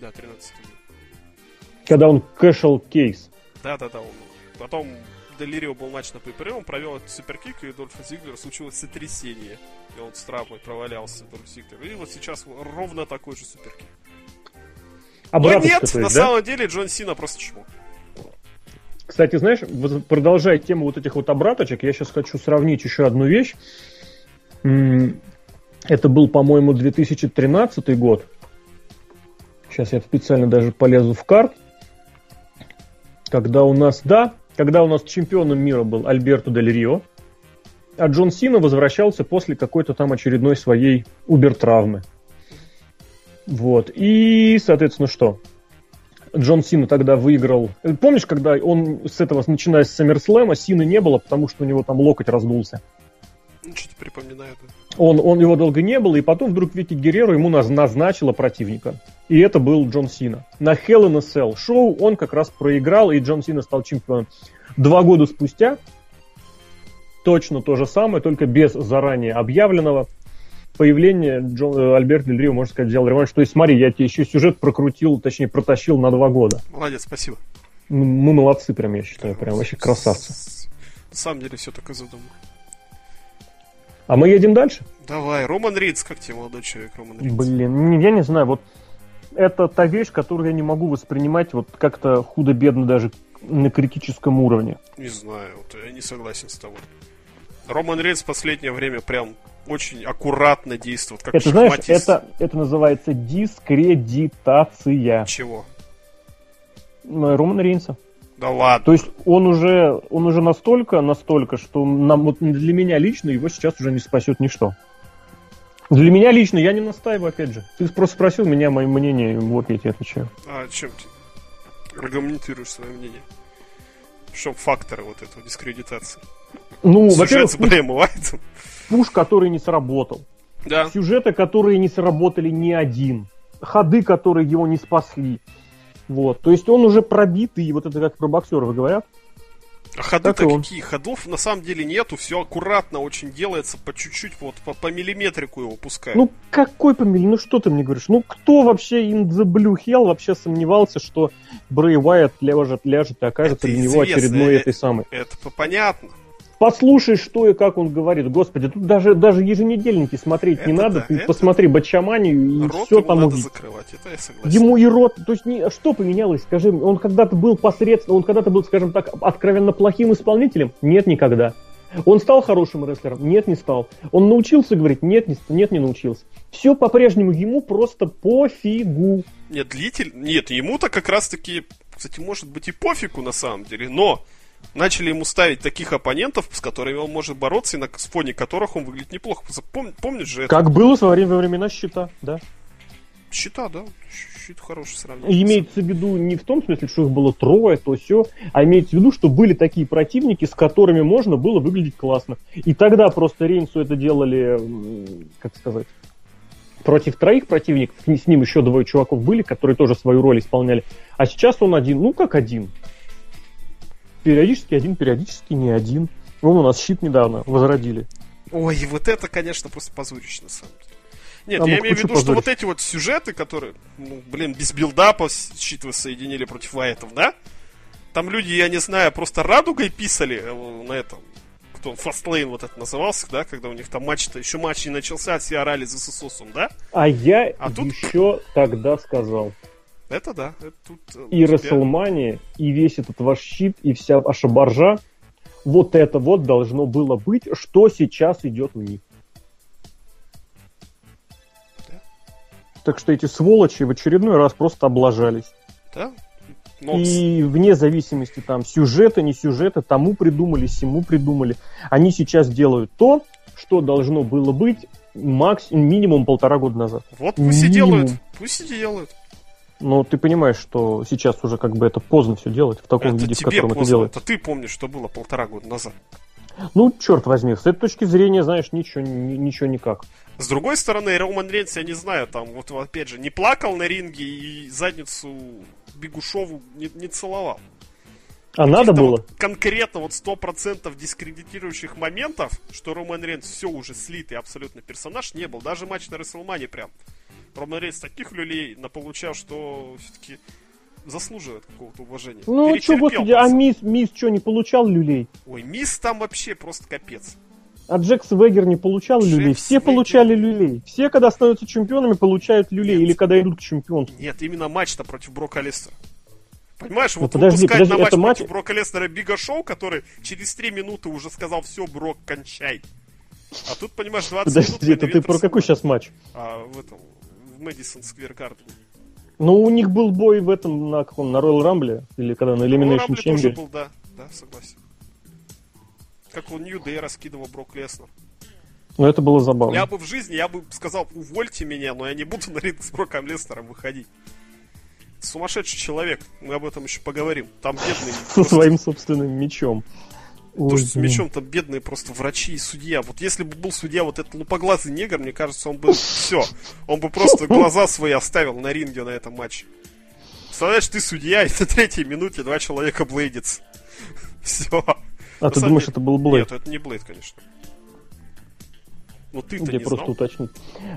Да, 13 год. Когда он кэшел кейс. Да-да-да, он потом Делирио был матч на пейпере, он провел этот суперкик, и Дольфа Зиглера случилось сотрясение. И он с травмой провалялся, Дольф Зиглер. И вот сейчас ровно такой же суперкик. Но нет, есть, на да? самом деле Джон Сина просто чмо. Кстати, знаешь, продолжая тему вот этих вот обраточек, я сейчас хочу сравнить еще одну вещь. Это был, по-моему, 2013 год. Сейчас я специально даже полезу в карт. Когда у нас, да, когда у нас чемпионом мира был Альберто Дель Рио, а Джон Сина возвращался после какой-то там очередной своей убер-травмы. Вот. И, соответственно, что? Джон Сина тогда выиграл. Помнишь, когда он с этого, начиная с Саммерслэма, Сина не было, потому что у него там локоть раздулся? Ну, что-то припоминаю. Да. Он, он его долго не было, и потом вдруг Вики Геррера ему назначила противника. И это был Джон Сина. На Hell in a Cell шоу он как раз проиграл, и Джон Сина стал чемпионом. Два года спустя точно то же самое, только без заранее объявленного появление Джон, э, Альберта Дель Рио, можно сказать, взял реванш. То есть, смотри, я тебе еще сюжет прокрутил, точнее, протащил на два года. Молодец, спасибо. Мы, мы молодцы, прям, я считаю, прям вообще красавцы. На самом деле все так и задумано. А мы едем дальше? Давай, Роман Ридс, как тебе молодой человек, Роман Ридс? Блин, я не знаю, вот это та вещь, которую я не могу воспринимать вот как-то худо-бедно даже на критическом уровне. Не знаю, вот я не согласен с тобой. Роман Ридс в последнее время прям очень аккуратно действует, как Это знаешь, это, это называется дискредитация. Чего? Романа Рейнса. Да ладно. То есть он уже, он уже настолько, настолько, что нам, вот для меня лично его сейчас уже не спасет ничто. Для меня лично, я не настаиваю, опять же. Ты просто спросил меня мое мнение, вот я тебе отвечаю. А чем ты аргументируешь свое мнение? Что факторы вот этого дискредитации? Ну, во-первых, с Брэем пуш, который не сработал. Да. Сюжеты, которые не сработали ни один. Ходы, которые его не спасли. Вот. То есть он уже пробитый, вот это как про боксеров говорят. А ходы-то какие? Ходов на самом деле нету, все аккуратно очень делается, по чуть-чуть, вот по, по миллиметрику его пускают. Ну какой по миллиметрику? Ну что ты мне говоришь? Ну кто вообще in the blue hell вообще сомневался, что Брэй Уайт ляжет, ляжет и окажется это для него очередной этой самой? Это понятно. Послушай, что и как он говорит. Господи, тут даже, даже еженедельники смотреть это не надо. Да, Ты посмотри Бачаманию и рот все там надо закрывать, это я согласен. Ему и рот. То есть не, что поменялось, скажи Он когда-то был посредственно, он когда-то был, скажем так, откровенно плохим исполнителем? Нет, никогда. Он стал хорошим рестлером? Нет, не стал. Он научился говорить? Нет, не, нет, не научился. Все по-прежнему ему просто пофигу. Нет, длитель... Нет, ему-то как раз-таки, кстати, может быть и пофигу на самом деле, но начали ему ставить таких оппонентов, с которыми он может бороться, и на фоне которых он выглядит неплохо. Пом, помнишь же это? Как было во время, во времена щита, да. Щита, да. Щит хороший сравнение. Имеется в виду не в том смысле, что их было трое, то все, а имеется в виду, что были такие противники, с которыми можно было выглядеть классно. И тогда просто Рейнсу это делали, как сказать, против троих противников, с ним еще двое чуваков были, которые тоже свою роль исполняли. А сейчас он один, ну как один периодически один, периодически не один. Вон у нас щит недавно возродили. Ой, вот это, конечно, просто позорище, на самом деле. Нет, А я имею в виду, что вот эти вот сюжеты, которые, ну, блин, без билдапа щит воссоединили против вайтов, да? Там люди, я не знаю, просто радугой писали э, на этом. Кто Фастлейн вот это назывался, да, когда у них там матч-то, еще матч не начался, а все орали за Сососом, да? А я А тут- еще тогда сказал. Это да, это тут... э, И тебя- Расселмания, и весь этот ваш щит, и вся ваша боржа, вот это вот должно было быть, что сейчас идет у них. Да. Так что эти сволочи в очередной раз просто облажались. Да? Но И вне зависимости там сюжета, не сюжета, тому придумали, сему придумали. Они сейчас делают то, что должно было быть макс... минимум полтора года назад. вот пусть и минимум. делают, пусть и делают. Но ты понимаешь, что сейчас уже как бы это поздно все делать в таком Это виде, в котором это поздно, делается. это ты помнишь, что было полтора года назад. Ну, черт возьми, с этой точки зрения, знаешь, ничего, ни- ничего никак. С другой стороны, Роман Рейнс, я не знаю, там, вот опять же, не плакал на ринге и задницу Бегушову не, не целовал. А надо было? вот конкретно вот 100% дискредитирующих моментов, что Роман Рейнс все уже слитый абсолютно персонаж, не был. Даже матч на Рестлмане прям. Роман Рейнс таких люлей наполучал, что все-таки заслуживает какого-то уважения. Ну, что, Перетерпел господи, а мисс, мисс что, не получал люлей? Ой, мисс там вообще просто капец. А Джекс Вегер не получал Джекс люлей? Все Вегер. получали люлей. Все, когда становятся чемпионами, получают люлей. Нет. Или когда идут к чемпионству. Нет, именно матч-то против Брока Лестера. Понимаешь, вот Ну, подожди, выпускать подожди, на матч матч- против Брока Лестера Бига Шоу, который через 3 минуты уже сказал, все, Брок, кончай. А тут, понимаешь, 20 минут... Подожди, это ты про какой сейчас матч? А, в этом, Мэдисон Сквер Гарден. Ну, у них был бой в этом, на каком, на Royal Rumble? Или когда на Elimination Рамбле тоже Chamber? был, да, да, согласен. Как он Нью Дэй раскидывал Брок Леснер. Ну, это было забавно. Я бы в жизни, я бы сказал, увольте меня, но я не буду на ринг с Броком Леснером выходить. Сумасшедший человек, мы об этом еще поговорим. Там бедный... [laughs] Со своим собственным мечом. То, Ой, что с там бедные просто врачи и судья. Вот если бы был судья вот этот лупоглазый негр, мне кажется, он бы все. Он бы просто глаза свои оставил на ринге на этом матче. Представляешь, ты судья, и на третьей минуте два человека блейдится. [laughs] Все. А ты думаешь, это был Блейд? Нет, это не Блейд, конечно. Ну ты-то Я не просто знал. уточнить.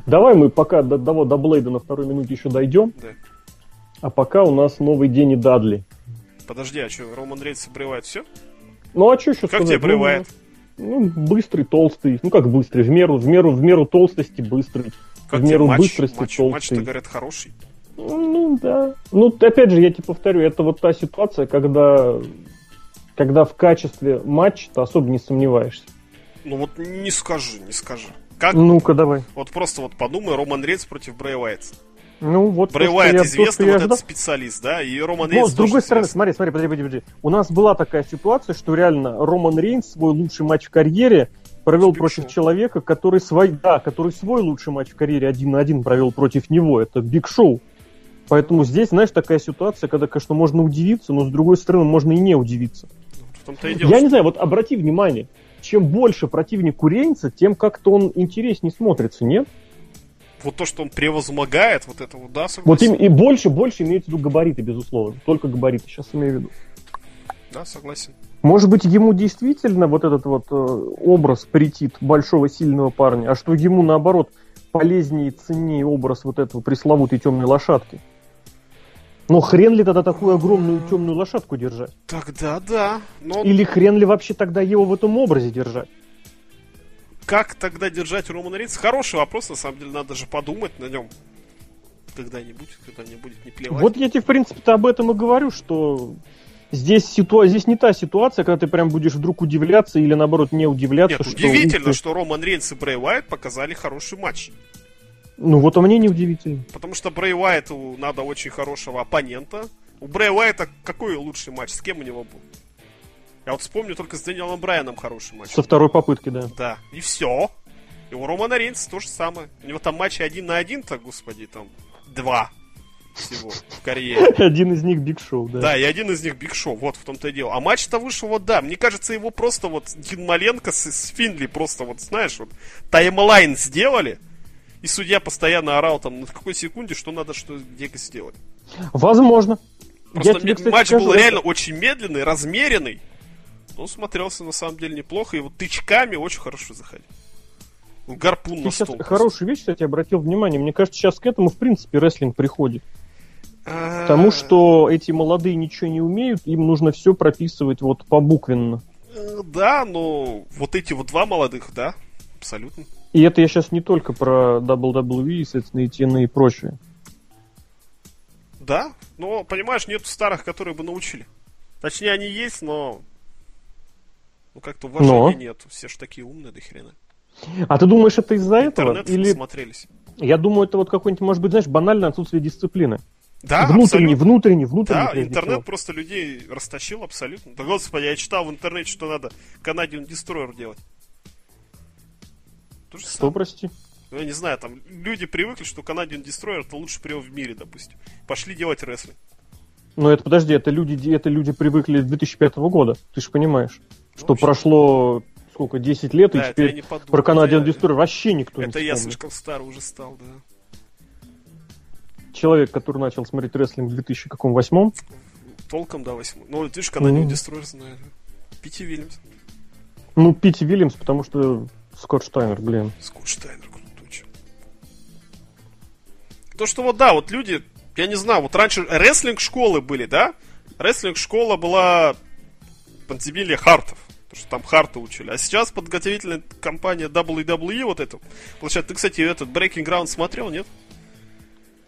Давай мы пока до, до, до Блейда на второй минуте еще дойдем. Да. А пока у нас новый день и Дадли. Подожди, а что, Роман Рейнс обрывает все? Ну а что еще Как сказать? тебе обрывает? Ну, ну, быстрый, толстый. Ну как быстрый? В меру, в меру, в меру толстости быстрый. Как в тебе меру матч? быстрости Матч, толстый. матч-то, говорят, хороший. Ну да. Ну, опять же, я тебе повторю, это вот та ситуация, когда, когда в качестве матча ты особо не сомневаешься. Ну вот не скажи, не скажи. Как? Ну-ка, давай. Вот просто вот подумай, Роман Рейнс против Брэй Уайта. Ну, вот Брэй то, Уайт то, известный что я вот ожидал. этот специалист, да, и Роман Но, Рейнс с другой стороны, известный. смотри, смотри, подожди, подожди, подожди. У нас была такая ситуация, что реально Роман Рейнс свой лучший матч в карьере провел С Биг против человека, который свой, да, который свой лучший матч в карьере один на один провел против него. Это Биг Шоу. Поэтому здесь, знаешь, такая ситуация, когда, конечно, можно удивиться, но с другой стороны, можно и не удивиться. Том-то и дело, Я что- не знаю, вот обрати внимание, чем больше противник у Рейнса, тем как-то он интереснее смотрится, нет? Вот то, что он превозмогает, вот это вот, да, Вот согласен? им, и больше, больше имеется в виду габариты, безусловно. Только габариты, сейчас имею в виду. Да, согласен. Может быть, ему действительно вот этот вот э, образ претит большого сильного парня, а что ему, наоборот, полезнее и ценнее образ вот этого пресловутой темной лошадки. Но хрен ли тогда такую огромную темную лошадку держать? Тогда да. Но Или хрен ли вообще тогда его в этом образе держать? Как тогда держать Романа Рейнса? Хороший вопрос, на самом деле, надо же подумать на нем. Когда-нибудь, когда не будет не плевать. Вот я тебе, в принципе-то, об этом и говорю, что здесь, ситуа... здесь не та ситуация, когда ты прям будешь вдруг удивляться или, наоборот, не удивляться. Нет, что, удивительно, что Роман Рейнс и Брэй Уайт показали хороший матч. Ну вот, а мне не удивительно. Потому что Брэй Уайту надо очень хорошего оппонента. У Брэй Уайта какой лучший матч? С кем у него был? Я вот вспомню только с Дэниелом Брайаном хороший матч. Со второй попытки, да. Да, и все. И у Романа Рейнса то же самое. У него там матчи один на один-то, господи, там два всего в карьере. [laughs] Один из них Биг Шоу, да. Да, и один из них Биг Шоу, вот в том-то и дело. А матч-то вышел, вот да, мне кажется, его просто вот Дин Маленко с, с Финли просто вот, знаешь, вот таймлайн сделали, и судья постоянно орал там, на какой секунде, что надо, что где сделать. Возможно. Просто Я тебе, кстати, матч скажу, был это- реально очень медленный, размеренный. Ну, смотрелся на самом деле неплохо, и вот тычками очень хорошо заходил. Гарпун Ты на стол. хорошую вещь, кстати, обратил внимание. Мне кажется, сейчас к этому, в принципе, рестлинг приходит. А, Потому что эти молодые ничего не умеют, им нужно все прописывать вот побуквенно. э, Да, но вот эти вот два молодых, да, абсолютно. И это я сейчас не только про WWE, соответственно, и TNA и прочее. Да, но, понимаешь, нету старых, которые бы научили. Точнее, они есть, но... Ну, как-то уважения Но? нет. Все же такие умные до хрена. А ты думаешь, это из-за этого? Интернет Или смотрелись. я думаю, это вот какой-нибудь, может быть, знаешь, банальное отсутствие дисциплины. Да, внутренний, абсолютно. внутренний, внутренний. Да, интернет всего. просто людей растащил абсолютно. Да господи, я читал в интернете, что надо Canadian Destroyer делать. То же Что, самое. прости? Ну, я не знаю, там люди привыкли, что Canadian Destroyer это лучший прием в мире, допустим. Пошли делать рестлинг. Ну, это подожди, это люди, это люди привыкли с 2005 года. Ты же понимаешь, что прошло сколько, 10 лет, Да, и это я теперь подумал. про Canadian Это я- Destroyer вообще никто Это не я вспомнит. слишком старый уже стал, да. Человек, который начал смотреть рестлинг в 2008 Толком, да, восьмой. Ну, вот видишь, Canadian Мгм. Destroyer знаю. Пити Вильямс. ну, Пити Вильямс, потому что Скотт Штайнер, блин. Скотт Штайнер крутучий. То, что вот да, вот люди, я не знаю, вот раньше рестлинг-школы были, да? Рестлинг-школа была подземелье хартов. Что там харты учили. А сейчас подготовительная компания WWE вот эту. Получается, ты, кстати, этот Breaking Ground смотрел, нет?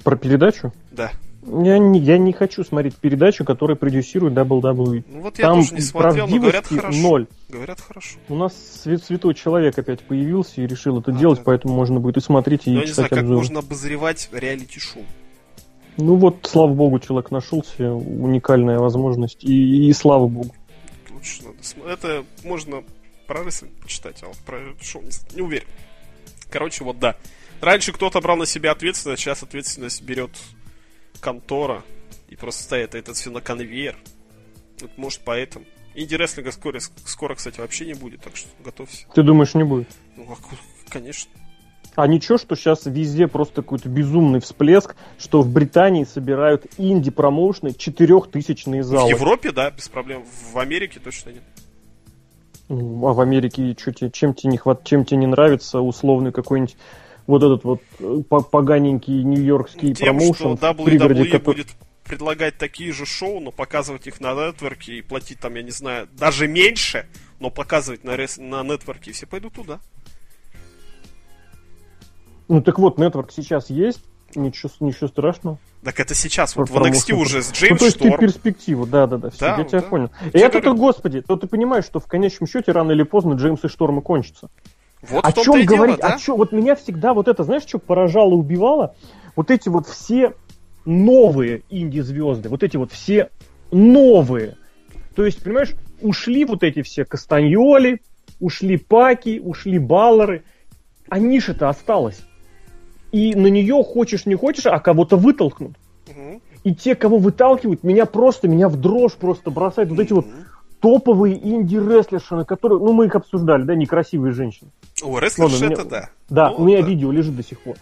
Про передачу? Да. Я не, я не хочу смотреть передачу, которая продюсирует WWE. Ну вот я Там тоже не смотрел, но говорят хорошо. ноль. Говорят хорошо. У нас свя- святой человек опять появился и решил это А, делать, да. поэтому можно будет и смотреть, и Но я не знаю, читать как обзоры. можно обозревать реалити-шоу. Ну вот, слава богу, человек нашелся, уникальная возможность, и, и слава богу. Лучше надо см- Это можно про рестлинг почитать, а вот про шоу не, не уверен. Короче, вот да. Раньше кто-то брал на себя ответственность, сейчас ответственность берет контора и просто ставит это все на конвейер. Вот, может, поэтому. Инди-рестлинга скоро, скоро, кстати, вообще не будет, так что готовься. Ты думаешь, не будет? Ну, а конечно. А ничего, что сейчас везде просто какой-то безумный всплеск, что в Британии собирают инди-промоушны четырехтысячные В залы. Европе, да, без проблем. В Америке точно нет. Ну, А в Америке чё тебе- чем тебе не хват, чем тебе не нравится условный какой-нибудь вот этот вот э, по- поганенький нью-йоркский Тем, промоушен что в пригороде, WWE который- будет предлагать такие же шоу, но показывать их на нетворке и платить там, я не знаю, даже меньше, но показывать на, рес... на нетворке, и все пойдут туда. Ну так вот, нетворк сейчас есть, ничего, ничего страшного. Так это сейчас, вот в NXT уже с Ну, Джеймс то есть ты Шторм. перспективу, да, да, да, все, Да, я тебя да. понял. И это то, господи, то ты понимаешь, что в конечном счете рано или поздно Джеймс и Штормы кончатся. Вот о чем и дело, говорить? да? О чем? Вот меня всегда вот это, знаешь, что поражало и убивало? Вот эти вот все новые инди-звезды, вот эти вот все новые. То есть, понимаешь, ушли вот эти все Кастаньоли, ушли Паки, ушли Баллары, а ниша-то осталась. И на нее хочешь не хочешь, а кого-то вытолкнут. И те, кого выталкивают, меня просто, меня в дрожь просто бросают. Вот эти вот топовые инди-рестлерши, на которые, ну мы их обсуждали, да, некрасивые женщины. О, рестлерши это да. Да, Ну, у меня да. видео лежит до сих пор.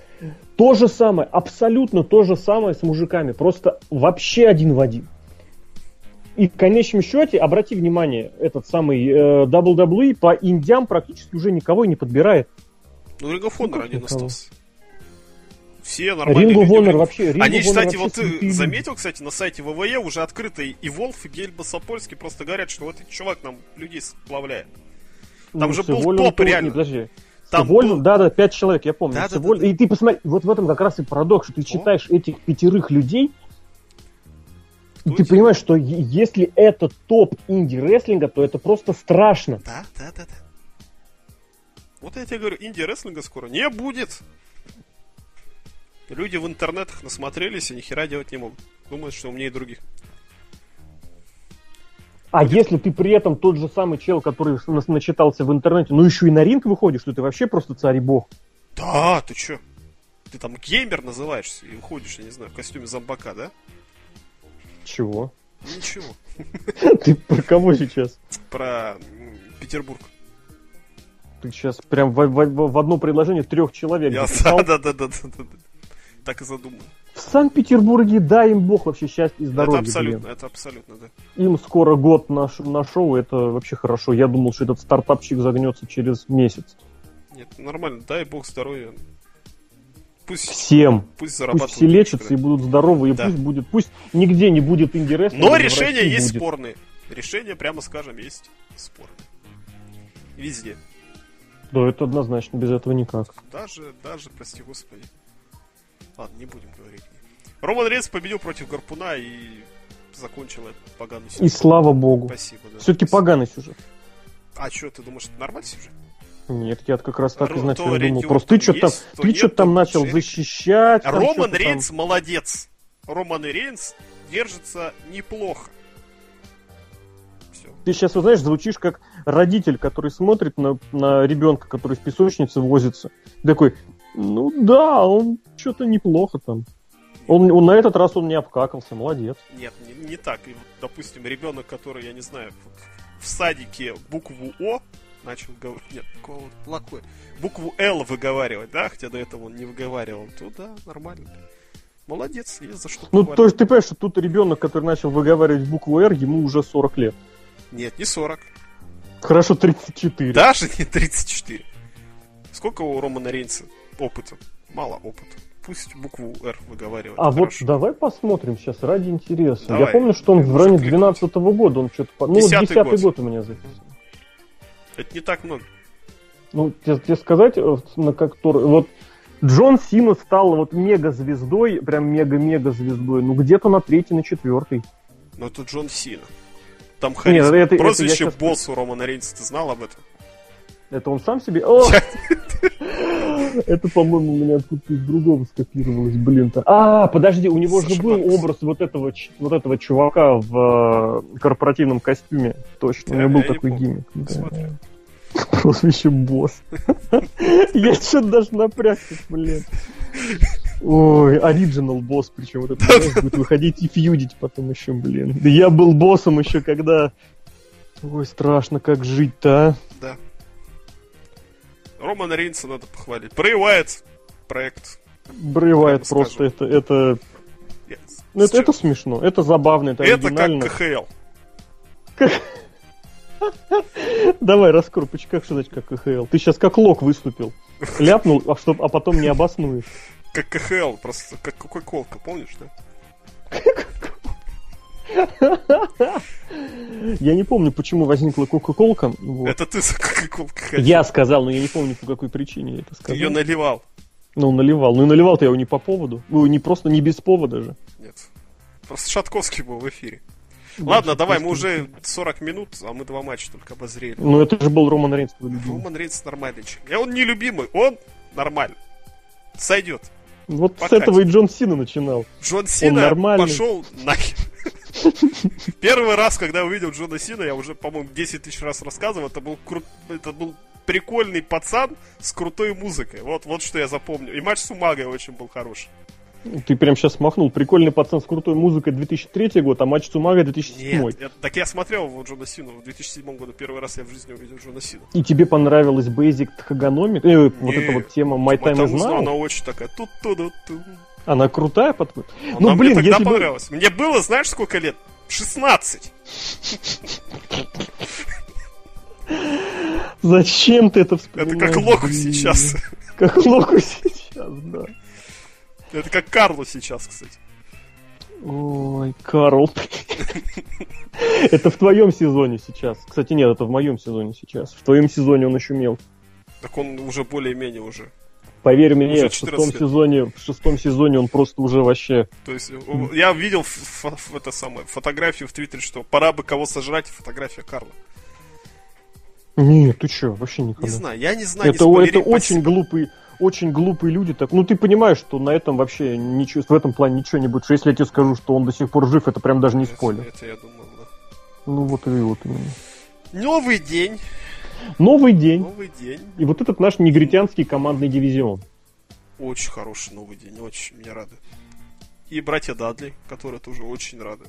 То же самое, абсолютно то же самое с мужиками, просто вообще один в один. И в конечном счете, обрати внимание, этот самый э, WWE по индям практически уже никого и не подбирает. Ну, Ring of Honor один остался. Все нормальные of люди. Honor в Ring- вообще, Ring Они, Honor кстати, вообще вот ты люди. заметил, кстати, на сайте ВВЕ уже открыто и Волф, и Гельба Сапольский просто говорят, что вот этот чувак нам людей сплавляет. Там Ну, же был Эвольном топ, реально. не, подожди. Там Эвольном, был- да, да, пять человек, я помню. Да, да, Эволь- да. И ты посмотри, вот в этом как раз и парадокс, что ты читаешь этих пятерых людей, и ты понимаешь, что если это топ инди-рестлинга, то это просто страшно. Да, да, да, да. Вот я тебе говорю, инди-рестлинга скоро не будет. Люди в интернетах насмотрелись и ни хера делать не могут. Думают, что умнее других. А если ты при этом тот же самый чел, который нас начитался в интернете, ну еще и на ринг выходишь, то ты вообще просто царь и бог. Да, ты чё? Ты там геймер называешься и уходишь, я не знаю, в костюме зомбака, да? Чего? Ничего. [laughs] Ты про кого сейчас? Про Петербург. Ты сейчас прям в, в- в одно предложение трех человек Я [laughs] да, да, да, да, да, да. Так и задумал. В Санкт-Петербурге, дай им бог вообще счастья и здоровья. Это абсолютно, блин. это абсолютно, да. Им скоро год на, ш- на шоу, это вообще хорошо. Я думал, что этот стартапчик загнется через месяц. Нет, нормально, дай бог здоровья. Пусть, Всем. пусть зарабатывают. Пусть все лечатся и да. будут здоровы, и Да. пусть будет, пусть нигде не будет инди Но решения есть спорные. Решения, прямо скажем, есть спорные. Везде. Да, это однозначно, без этого никак. Даже, даже, прости господи. Ладно, не будем говорить. Роман Рейнс победил против Гарпуна и закончил этот поганый И сюжет. слава богу. Спасибо, да. Все-таки Спасибо. поганый сюжет. А что, ты думаешь, это нормальный сюжет? Нет, я как раз так Ру- изначально думал. Просто ты там что там, ты что то там начал Джерри. защищать. Роман что-то там. Рейнс молодец. Роман Рейнс держится неплохо. Все. Ты сейчас, вот знаешь, звучишь как родитель, который смотрит на, на ребенка, который в песочнице возится. И такой, ну да, он что-то неплохо там. Он, он на этот раз он не обкакался, молодец. Нет, не, не так. Допустим, ребенок, который, я не знаю, в садике букву О начал говорить. Нет, какого плохое. Букву Л выговаривать, да, хотя до этого он не выговаривал, то да, нормально. Молодец, есть за что Ну, то есть ты понимаешь, что тут ребенок, который начал выговаривать букву «Р», ему уже 40 лет. Нет, не 40. Хорошо, 34. Даже не 34. Сколько у Романа Рейнса опыта? Мало опыта. Пусть букву Р выговаривает. А вот хорошо. давай посмотрим сейчас ради интереса. Давай. Я помню, что он в районе кликнуть. 12 года, он что-то... Ну, Десятый 10 год. год. у меня записан. Это не так много. Ну, тебе, тебе сказать, э, на который... Вот Джон Сина стал вот мега-звездой, прям мега-мега-звездой, ну, где-то на третий, на четвертый. Но это Джон Сина. Там харизма. это- это Прозвище щас- босс у Романа Рейнса, ты знал об этом? Это он сам себе... [laughs] О! Это, по-моему, у меня откуда-то из другого скопировалось, блин. -то. А, подожди, у него же был образ вот этого, вот этого чувака в э, корпоративном костюме. Точно, у него был такой гиммик. [laughs] Прозвище босс. [laughs] Я что-то даже напрягся, блин. Ой, оригинал босс, причем вот это будет выходить и фьюдить потом еще, блин. Да я был боссом еще когда... Ой, страшно, как жить-то, а? Романа Рейнса надо похвалить. Брэй Уайт проект. Прямо просто, это, это, Я- ну, это, это смешно, это забавно, это, Это оригинально. [laughs] как КХЛ. Давай, раскрой, поч- как что значит как КХЛ? Ты сейчас как лок выступил. [laughs] Ляпнул, а, что, а потом не обоснуешь. Как КХЛ, просто как Кока-Колка, помнишь, да? [laughs] Я не помню, почему возникла Кока-Колка. вот. Это ты за Кока-Колкой ходил. Я сказал, но я не помню, по какой причине я это Ты сказал. ее наливал. Ну, наливал. Ну, и наливал-то я его не по поводу. Ну, не просто, не без повода же. Нет. Просто Шатковский был в эфире. Ладно, давай, мы уже 40 минут, а мы два матча только обозрели. Ну, это же был Роман Рейнс. Роман Рейнс нормальный человек. Я он не любимый, он нормальный. Сойдет. Вот с покатит. этого и Джон Сина начинал. Джон Сина нормальный. пошел нахер. Первый раз, когда увидел Джона Сина, я уже, по-моему, 10 тысяч раз рассказывал, это был крут... это был прикольный пацан с крутой музыкой. Вот, вот что я запомню. И матч с Умагой очень был хороший. Ты прям сейчас махнул. Прикольный пацан с крутой музыкой 2003 год, а матч Цумага 2007. Нет, я- так я смотрел вот Джона Сину в 2007 году. Первый раз я в жизни увидел Джона Сина. И тебе понравилась Basic Thagonomic? Э, вот эта вот тема My Time Is Now? она очень такая тут ту ту Она крутая? Она Ну, блин, мне тогда если бы-. Мне было, знаешь, сколько лет? 16. Зачем ты это вспоминаешь? Это как Локу сейчас. Как Локу сейчас, да. Это как Карлу сейчас, кстати. Ой, Карл. Это в твоем сезоне сейчас. Кстати, нет, это в моем сезоне сейчас. В твоем сезоне он еще мел. Так он уже более-менее уже. Поверь мне, в 14 шестом лет. сезоне, в шестом сезоне он просто уже вообще. То есть я видел ф- ф- это самое, фотографию в Твиттере, что пора бы кого сожрать, фотография Карла. Нет, ты что, вообще не Не знаю, я не знаю, не Это, спойлери, это очень глупые, очень глупые люди. Так, ну ты понимаешь, что на этом вообще ничего, в этом плане ничего не будет. Что если я тебе скажу, что он до сих пор жив, это прям даже не Это- спойлер. Это я думал, да. Ну вот и вот именно. Новый день, Новый день. новый день. И вот этот наш негритянский командный дивизион. Очень хороший новый день, очень меня рады. И братья Дадли, которые тоже очень рады.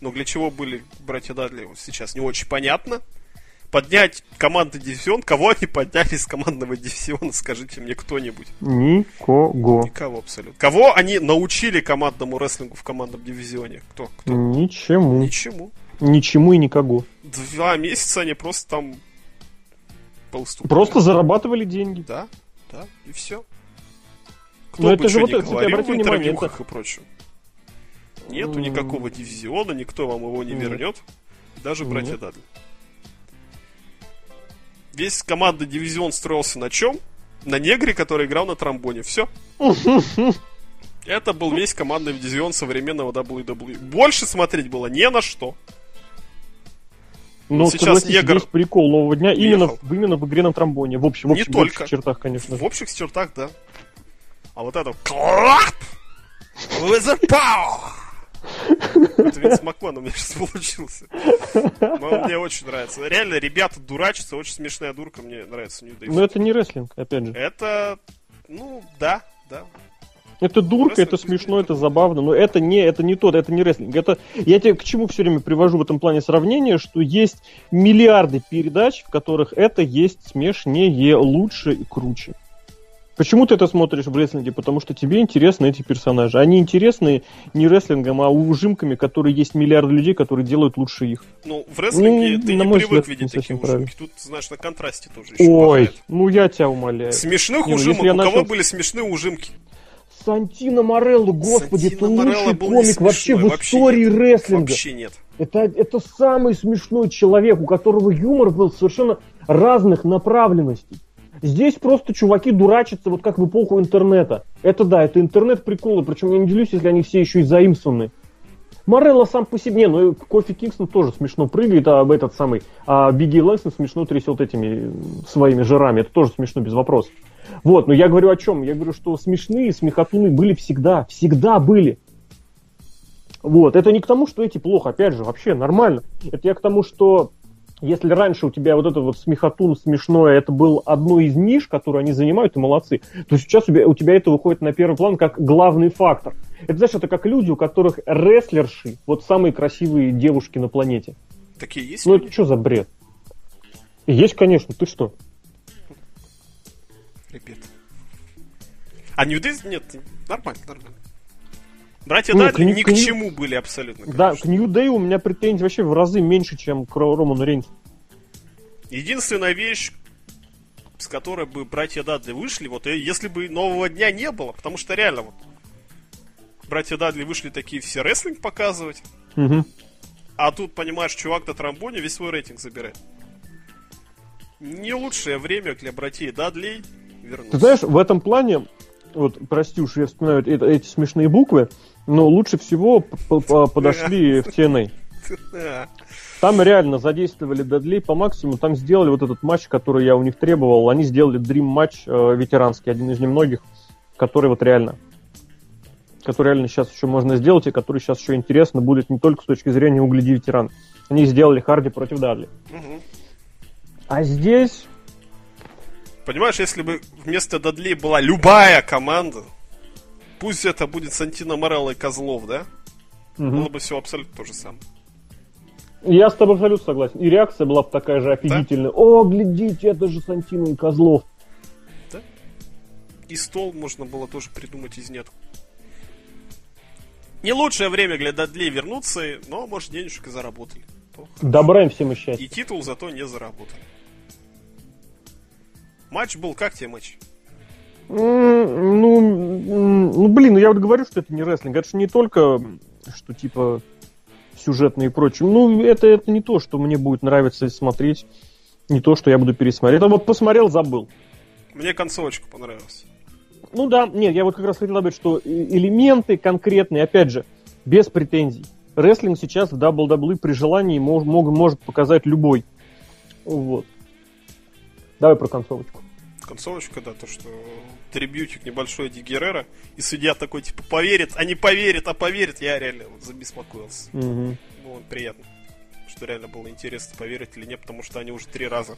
Но для чего были братья Дадли, вот сейчас не очень понятно. поднять команды дивизион. Кого они подняли из командного дивизиона, скажите мне кто-нибудь? Никого. Никого абсолютно. Кого они научили командному рестлингу в командном дивизионе? Кто? Кто? Ничему. Ничему. Ничему и никого. Два месяца они просто там Поуступали. Просто зарабатывали деньги. Да, да, и все. Кто Но бы это же вот, кстати, обрати внимание, это... и прочее. Нету никакого дивизиона, никто вам его не вернет. Даже братья mm Дадли. Весь командный дивизион строился на чем? На негре, который играл на тромбоне. Все. [laughs] Это был весь командный дивизион современного WWE. Больше смотреть было не на что. Но сейчас негр... Есть прикол нового дня именно, в, именно в игре на тромбоне. В общем, в, общем, не в только. общих чертах, конечно. В общих чертах, да. А вот это... Clap! With power! Это Винс Макман у меня сейчас получился. Но мне очень нравится. Реально, ребята дурачатся, очень смешная дурка, мне нравится New Day. Но это не рестлинг, опять же. Это, ну, да, да. Это дурка, это смешно, это забавно, но это не, это не тот, это не рестлинг. Это, я тебе к чему все время привожу в этом плане сравнение, что есть миллиарды передач, в которых это есть смешнее, лучше и круче. Почему ты это смотришь в рестлинге? Потому что тебе интересны эти персонажи. Они интересны не рестлингом, а ужимками, которые есть миллиарды людей, которые делают лучше их. Ну, в рестлинге ну, ты не привык взгляд, видеть такие ужимки. Правильно. Тут, знаешь, на контрасте тоже еще Ой, бывает. ну я тебя умоляю. Смешных не, ну, ужимок, у начал... кого были смешные ужимки? Сантино Морелло, господи, Сантино это лучший комик вообще в истории нет. рестлинга. Вообще нет. Это, это самый смешной человек, у которого юмор был совершенно разных направленностей. Здесь просто чуваки дурачатся, вот как в эпоху интернета. Это да, это интернет-приколы, причем я не делюсь, если они все еще и заимствованы. Морелло сам по себе, ну Кофи Кингстон тоже смешно прыгает, а этот самый а Бигги Лэнсон смешно трясет этими своими жирами. Это тоже смешно, без вопросов. Вот, но я говорю о чем? Я говорю, что смешные смехотуны были всегда, всегда были. Вот, это не к тому, что эти плохо, опять же, вообще нормально. Это я к тому, что если раньше у тебя вот это вот смехотун смешное, это был одно из ниш, которые они занимают, и молодцы, то сейчас у тебя, у тебя это выходит на первый план как главный фактор. Это, знаешь, это как люди, у которых рестлерши, вот самые красивые девушки на планете. Такие есть? Ну это что за бред? Есть, конечно, ты что? Ребят. А New Day нет, нормально, нормально. Братья Нет, Дадли ни к, к чему были абсолютно. Конечно. Да, к Нью Дэю у меня претензий вообще в разы меньше, чем к Роману Рейнсу. Единственная вещь, с которой бы братья Дадли вышли, вот если бы нового дня не было, потому что реально вот братья Дадли вышли такие все рестлинг показывать, угу. а тут, понимаешь, чувак на тромбоне весь свой рейтинг забирает. Не лучшее время для братьев Дадли вернуться. Ты знаешь, в этом плане, вот, прости уж, я вспоминаю это, эти смешные буквы, но лучше всего подошли в TNA. Там реально задействовали Дадли по максимуму, там сделали вот этот матч, который я у них требовал, они сделали Dream матч э, ветеранский, один из немногих, который вот реально который реально сейчас еще можно сделать, и который сейчас еще интересно будет не только с точки зрения угляди ветеран. Они сделали Харди против Дадли. Угу. А здесь... Понимаешь, если бы вместо Дадли была любая команда, Пусть это будет Сантино Морелло и Козлов, да? Угу. Было бы все абсолютно то же самое. Я с тобой абсолютно согласен. И реакция была бы такая же офигительная. Да? О, глядите, это же Сантино и Козлов. Да. И стол можно было тоже придумать из нет. Не лучшее время для Дадлей вернуться, но, может, денежек и заработали. Добра им всем и счастья. И титул зато не заработали. Матч был, как тебе матч? Ну, ну, блин, ну я вот говорю, что это не рестлинг. Это же не только, что типа сюжетные и прочее. Ну, это, это не то, что мне будет нравиться смотреть. Не то, что я буду пересмотреть. Это вот посмотрел, забыл. Мне концовочка понравилась. Ну да, нет, я вот как раз хотел добавить, что элементы конкретные, опять же, без претензий. Рестлинг сейчас в WWE при желании мож, мог, может показать любой. Вот. Давай про концовочку. Концовочка, да, то, что трибьютик небольшой Ди Геррера, и судья такой, типа, поверит, а не поверит, а поверит, я реально вот забеспокоился. Угу. Было приятно, что реально было интересно, поверить или нет, потому что они уже три раза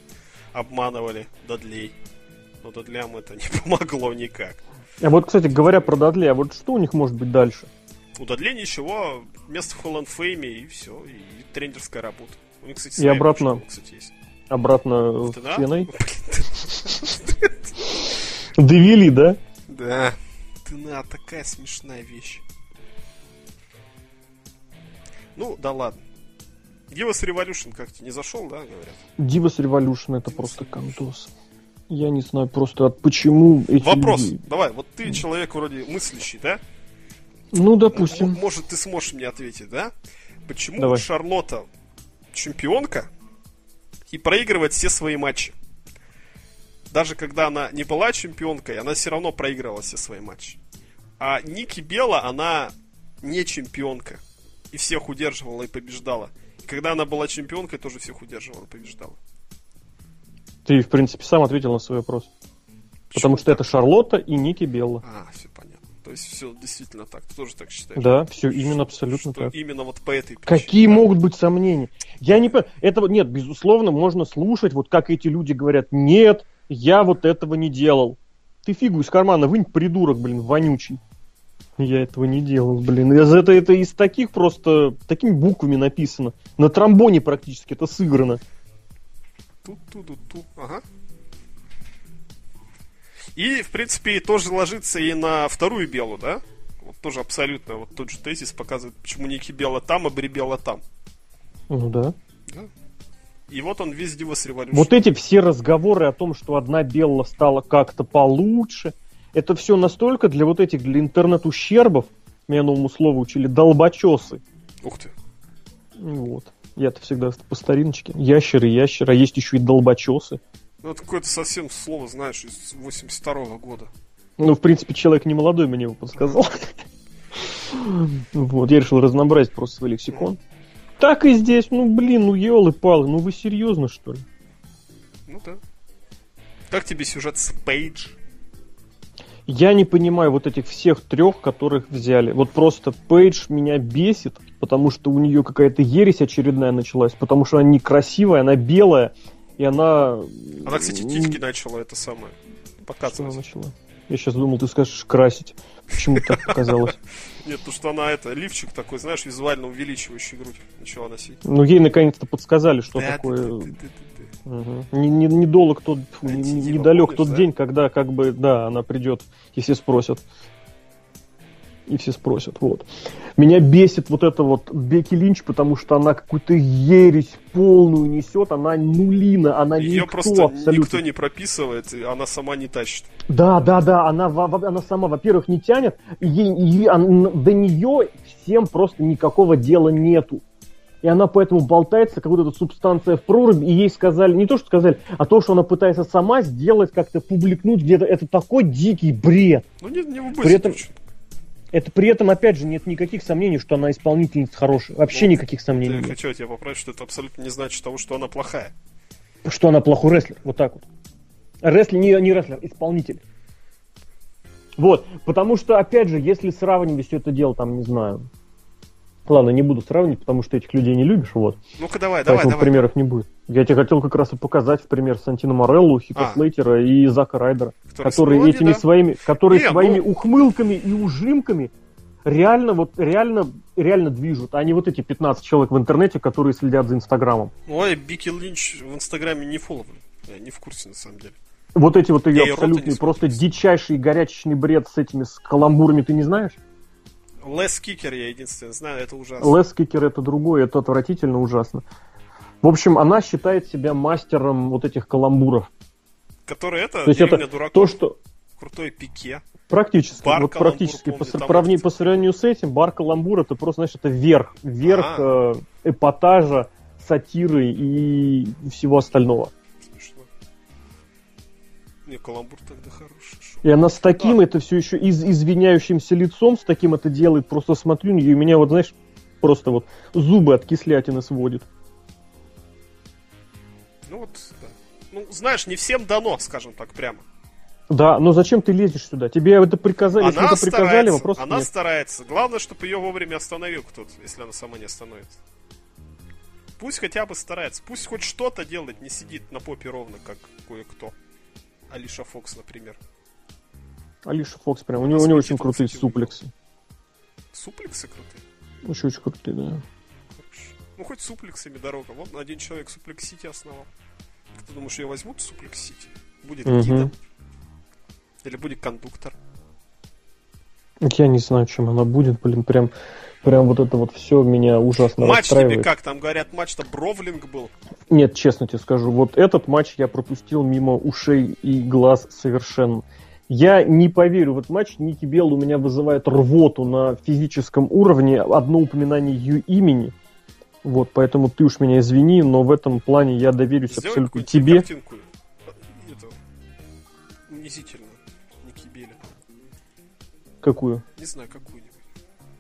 обманывали Дадлей. Но Дадлям это не [laughs] помогло никак. А вот, кстати, говоря про Дадли, а вот что у них может быть дальше? У Дадли ничего, место в Холланд Фейме и все, и тренерская работа. У них, кстати, и обратно. кстати, есть. Обратно В? TNA. Довели, да? Да. ТНА такая смешная вещь. Ну, да ладно. Divas Revolution как тебе не зашел, да, говорят? Divas Revolution это просто кондос. Я не знаю просто от почему эти Вопрос. люди- Давай, вот ты человек вроде мыслящий, да? Ну, допустим. Может, ты сможешь мне ответить, да? Почему Давай. Шарлотта чемпионка и проигрывает все свои матчи? Даже когда она не была чемпионкой, она все равно проигрывала все свои матчи. А Ники Бела, она не чемпионка. И всех удерживала и побеждала. И когда она была чемпионкой, тоже всех удерживала и побеждала. Ты, в принципе, сам ответил на свой вопрос. Потому Почему что это Шарлотта и Ники Белла. А, все. То есть все действительно так. Ты тоже так считаешь? Да, все именно абсолютно Что так. именно вот по этой причине. Какие да? могут быть сомнения? Я не понимаю. Это вот- нет, безусловно, можно слушать, вот как эти люди говорят, нет, я вот этого не делал. Ты фигу из кармана вынь, придурок, блин, вонючий. Я этого не делал, блин. Из- Это, это из таких просто, такими буквами написано. На тромбоне практически это сыграно. Ту-ту-ту-ту. Ага. И, в принципе, тоже ложится и на вторую белу, да? Вот тоже абсолютно вот тот же тезис показывает, почему Ники Бела там, а Бри Бела там. Ну да. И вот он весь Divas Revolution. Вот эти все разговоры о том, что одна Белла стала как-то получше, это все настолько для вот этих, для интернет-ущербов, меня новому слову учили, долбочесы. Ух ты. Вот. Я-то всегда по стариночке. Ящеры, ящеры, а есть еще и долбочесы. Ну, это какое-то совсем слово, знаешь, из 82 года. Ну, в принципе, человек не молодой мне его подсказал. Вот, я решил разнообразить просто свой лексикон. Так и здесь, ну, блин, ну, елы-палы, ну, вы серьезно, что ли? Ну да. Как тебе сюжет с Пейдж? Я не понимаю вот этих всех трех, которых взяли. Вот просто Пейдж меня бесит, потому что у нее какая-то ересь очередная началась, потому что она некрасивая, она белая, и она... Она, кстати, титьки начала это самое Что она показывать. начала? Я сейчас думал, ты скажешь красить. Почему так показалось? [laughs] Нет, потому что она это, лифчик такой, знаешь, визуально увеличивающий грудь начала носить. Ну, ей наконец-то подсказали, что Да, такое... ты- ты- ты- ты- ты. Мгм. Не- не- Недолг тот, недалек тот день, когда как бы, да, она придет, и все спросят. И все спросят, вот. Меня бесит вот это вот Бекки Линч, потому что она какую-то ересь полную несет, она нулина, она Ее никто просто абсолютно. никто не прописывает, и она сама не тащит. Да, да, да, она, она сама, во-первых, не тянет, и ей, ан- до нее всем просто никакого дела нету. И она поэтому болтается, как вот эта субстанция в проруби, и ей сказали, не то, что сказали, а то, что она пытается сама сделать, как-то публикнуть где-то, это такой дикий бред. Ну не, не При этом- Это при этом, опять же, нет никаких сомнений, что она исполнительница хорошая. Вообще Ну, никаких сомнений Я нет. хочу тебя поправить, что это абсолютно не значит того, что она плохая. Что она плохой рестлер, вот так вот. Рестлер, не, не рестлер, исполнитель. Вот, потому что, опять же, если сравнивать все это дело, там, не знаю, ладно, не буду сравнивать, потому что этих людей не любишь, вот, Ну-ка давай, давай, поэтому давай. примеров не будет. Я тебе хотел как раз и показать в пример Сантино Мореллу, Хита А. Слейтера и Зака Райдера, Который которые сегодня, этими да? своими, которые Не, своими ну- ухмылками и ужимками реально вот реально реально движут, а не вот эти 15 человек в интернете, которые следят за Инстаграмом. Ой, Бики Линч в Инстаграме не фолловлю. Я не в курсе, на самом деле. Вот эти вот Я ее не абсолютный, просто дичайший горячечный бред с этими с каламбурами ты не знаешь? Лес Кикер я единственное знаю, это ужасно. Лес Кикер это другое, это отвратительно ужасно. В общем, она считает себя мастером вот этих каламбуров. Который это, То есть это дураков, то, что крутой пике. практически, Бар вот практически помню, по, сравни- по сравнению с этим, бар каламбур это просто, знаешь, это верх, верх А. э, эпатажа, сатиры и всего остального. Смешно. Не, каламбур тогда хороший. И она с таким Да. это все еще из, извиняющимся лицом, с таким это делает, просто смотрю на нее, и меня вот, знаешь, просто вот зубы от кислятины сводит. Ну вот, да. Ну, знаешь, не всем дано, скажем так, прямо. Да, но зачем ты лезешь сюда? Тебе это приказали, она это приказали, вопрос она нет. старается. Главное, чтобы ее вовремя остановил кто-то, если она сама не остановится. Пусть хотя бы старается. Пусть хоть что-то делает, не сидит на попе ровно, как кое-кто. Алиша Фокс, например. Алиша Фокс прям, у него, у него очень крутые суплексы. Суплексы крутые. Очень-очень крутые, да. Хорошо. Ну, хоть суплексами дорога. Вот один человек суплекс Сити основал. Ты думаешь, ее возьмут City? Будет Мгм. гидом? Или будет кондуктор? Я не знаю, чем она будет, блин, прям, прям вот это вот все меня ужасно матч тебе расстраивает. как? Там говорят, матч-то бровлинг был. Нет, честно тебе скажу, вот этот матч я пропустил мимо ушей и глаз совершенно. Я не поверю в этот матч. Ники Белл у меня вызывает рвоту на физическом уровне. Одно упоминание ее имени. Вот, поэтому ты уж меня извини, но в этом плане я доверюсь Сделай абсолютно тебе. картинку. Это, унизительно. Ники Белли. Какую? Не знаю, какую-нибудь.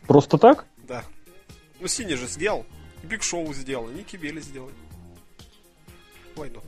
Просто так? Да. Ну, Синий же сделал. Биг Шоу сделал. Ники Белли сделал. Why not?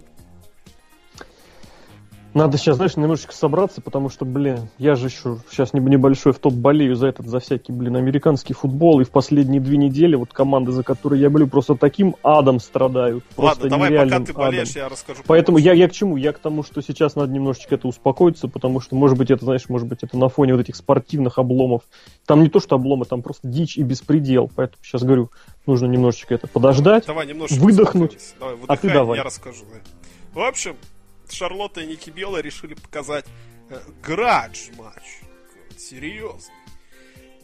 Надо сейчас, знаешь, немножечко собраться, потому что, блин, я же еще сейчас небольшой в топ болею за этот, за всякий, блин, американский футбол, и в последние две недели вот команды, за которые я болею, просто таким адом страдают. Просто Ладно, давай, пока ты болеешь, адом. я расскажу. Поэтому я, я к чему? Я к тому, что сейчас надо немножечко это успокоиться, потому что, может быть, это, знаешь, может быть, это на фоне вот этих спортивных обломов. Там не то, что обломы, там просто дичь и беспредел. Поэтому сейчас говорю, нужно немножечко это подождать. Давай немножко выдохнуть. Давай, А ты выдыхай, давай. я расскажу. да. В общем, Шарлотта и Ники Белла решили показать э, градж матч. Серьезно.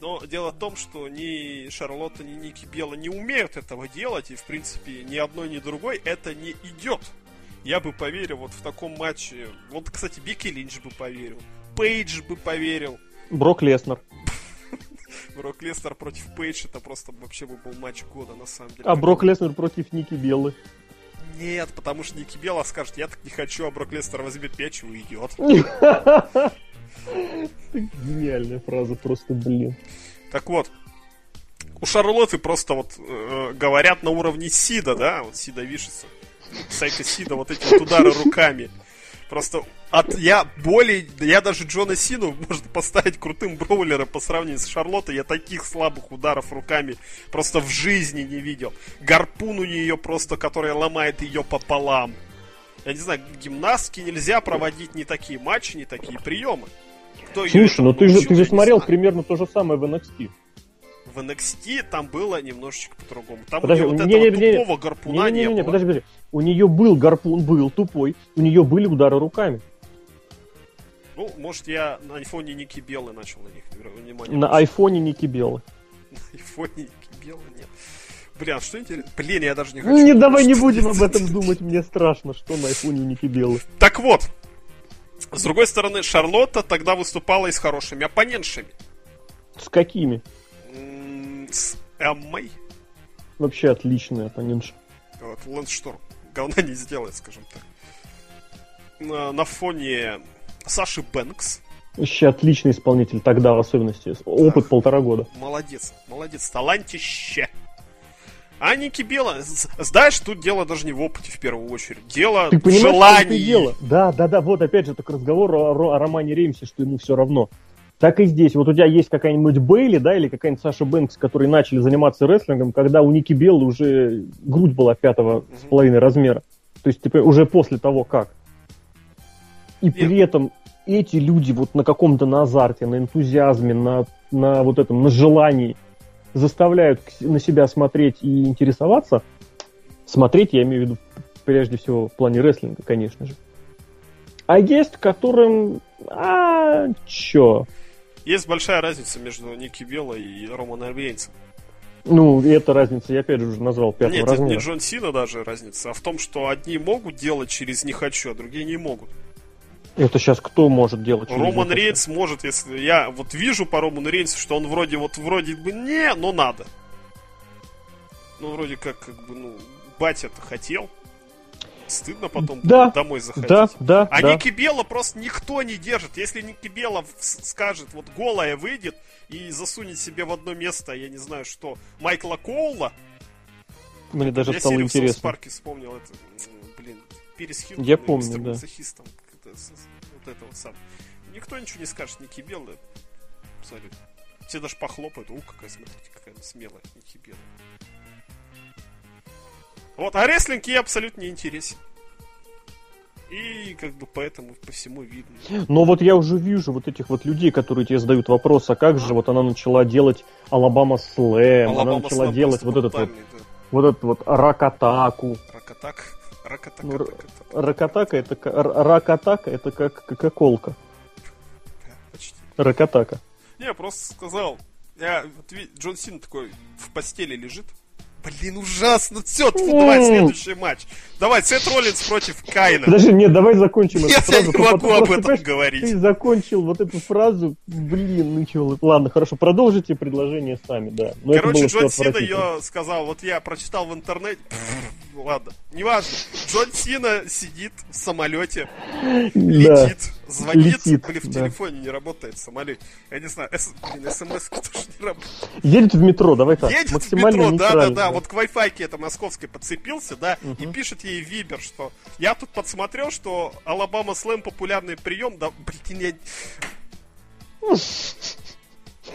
Но дело в том, что ни Шарлотта, ни Ники Белла не умеют этого делать, и, в принципе, ни одной, ни другой это не идет. Я бы поверил вот в таком матче. Вот, кстати, Бекки Линч бы поверил. Пейдж бы поверил. Брок Леснер. [laughs] Брок Лестер против Пейдж это просто вообще бы был матч года, на самом деле. А Брок Леснер против Ники Беллы. Нет, потому что Ники Белла скажет, я так не хочу, а Брок Лестер возьмет мяч и уйдет. [laughs] Гениальная фраза, просто, блин. Так вот, у Шарлотты просто вот э, говорят на уровне Сида, да, вот Сида Вишеса. Сайка Сида, вот эти вот удары руками. Просто от я более, я даже Джона Сину может поставить крутым броулером по сравнению с Шарлоттой. Я таких слабых ударов руками просто в жизни не видел. Гарпун у нее просто, которая ломает ее пополам. Я не знаю, гимнастки нельзя проводить не такие матчи, не такие приемы. Кто Слушай, ну ты же, ты же не смотрел примерно то же самое в NXT. В NXT там было немножечко по-другому. Там Подожди, у нее вот не- этого не- не- тупого гарпуна не, Не-не-не, было. подожди, подожди. У нее был гарпун, был тупой, у нее были удары руками. Ну, может, я на айфоне Ники Беллы начал на них внимание. [laughs] На айфоне Ники Беллы. На айфоне Ники Беллы нет. Блин, а что интересно? Блин, я даже не хочу. Не, давай не будем об это? этом думать, мне страшно, что на айфоне Ники Беллы. Так вот. С другой стороны, Шарлотта тогда выступала и с хорошими оппонентшами. С какими? С Эммой. Вообще отличные оппонентши. Вот, Лэнс Шторм. Говна не сделает, скажем так. На, на фоне Саши Бэнкс. Вообще отличный исполнитель тогда, в особенности. Опыт полтора года. Молодец, молодец, талантище. А Ники Белла, з- знаешь, тут дело даже не в опыте в первую очередь. Дело Ты в желании. дело? Да, да, да, вот опять же, так разговор о, о Романе Реймсе, что ему все равно. Так и здесь. Вот у тебя есть какая-нибудь Бейли, да, или какая-нибудь Саша Бэнкс, которые начали заниматься рестлингом, когда у Ники Беллы уже грудь была пятого с половиной размера. То есть, типа, уже после того, как. И при этом эти люди вот на каком-то на азарте, на энтузиазме, на, на вот этом, на желании заставляют на себя смотреть и интересоваться. Смотреть, я имею в виду, прежде всего, в плане рестлинга, конечно же. А есть, которым... А, чё? Есть большая разница между Ники Белла и Романом Рейнсом. Ну, и эта разница, я опять же уже назвал пятого Нет, это размера. не Джон Сина даже разница, а в том, что одни могут делать через «не хочу», а другие не могут. Это сейчас кто может делать? Роман? Рейнс может, если я вот вижу по Роману Рейнсу, что он вроде вот вроде бы не, но надо. Ну, вроде как, как бы, ну, батя-то хотел. Стыдно потом Да, домой заходить. Да, да, А да. Ники Белла просто никто не держит. Если Ники Белла в- скажет, вот голая выйдет и засунет себе в одно место, я не знаю что, Майкла Коула, Мне даже я стало интересно. Парке вспомнил, это, блин, Перес Хилтон Я помню, да. Мазохистом. Вот это вот сам. Никто ничего не скажет, Ники Белла абсолютно. Все даже похлопают, у, какая, смотрите, какая она смелая, Ники Белла. Вот, а рестлинг ей абсолютно не интересен. И как бы поэтому по всему видно. Но вот я уже вижу вот этих вот людей, которые тебе задают вопрос, а как же вот она начала делать Алабама Слэм, она начала Слэм делать вот этот вот, да. вот этот вот Ракатаку. Ракатак. Ну, ракатака это ракатака это как кока-колка. Почти. Ракатака. Не, просто сказал. Я, вот, Джон Син такой в постели лежит, Блин, ужасно. Все, давай следующий матч. Давай, Сет Роллинс против Кайна. Подожди, нет, давай закончим эту фразу. Я не могу об этом говорить. Ты закончил вот эту фразу, блин, ну чего, ладно, хорошо, продолжите предложение сами, да. Но Короче, Джон Сина ее сказал, вот я прочитал в интернете, ладно, неважно. Джон Сина сидит в самолете, летит, звонит, летит, блин, в телефоне не работает в самолете. Я не знаю, блин, смс [laughs] тоже не работает. Едет в метро, давай так, Едет максимально в метро, да, да, да, вот к Wi-Fi это московской подцепился, да, угу. и пишет ей Вибер, что я тут подсмотрел, что Алабама Слэм популярный прием, да, [laughs] блин, я...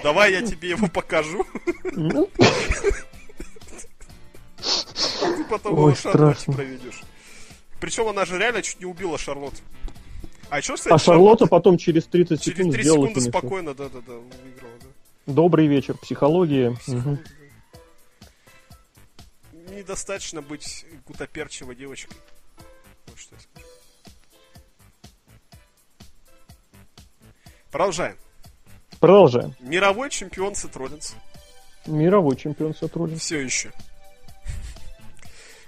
Давай я тебе его покажу. Ну. [laughs] Ты потом его шармач проведешь. Причем она же реально чуть не убила Шарлотт. А что, кстати, а Шарлотта потом через 30 секунд Через 30 секунды спокойно, да-да-да, выиграла, да. Добрый вечер, психология. Угу. Недостаточно быть гутоперчивой девочкой. Вот что я скажу. Продолжаем. Продолжаем. Мировой чемпион Сет Мировой чемпион Сет Все еще.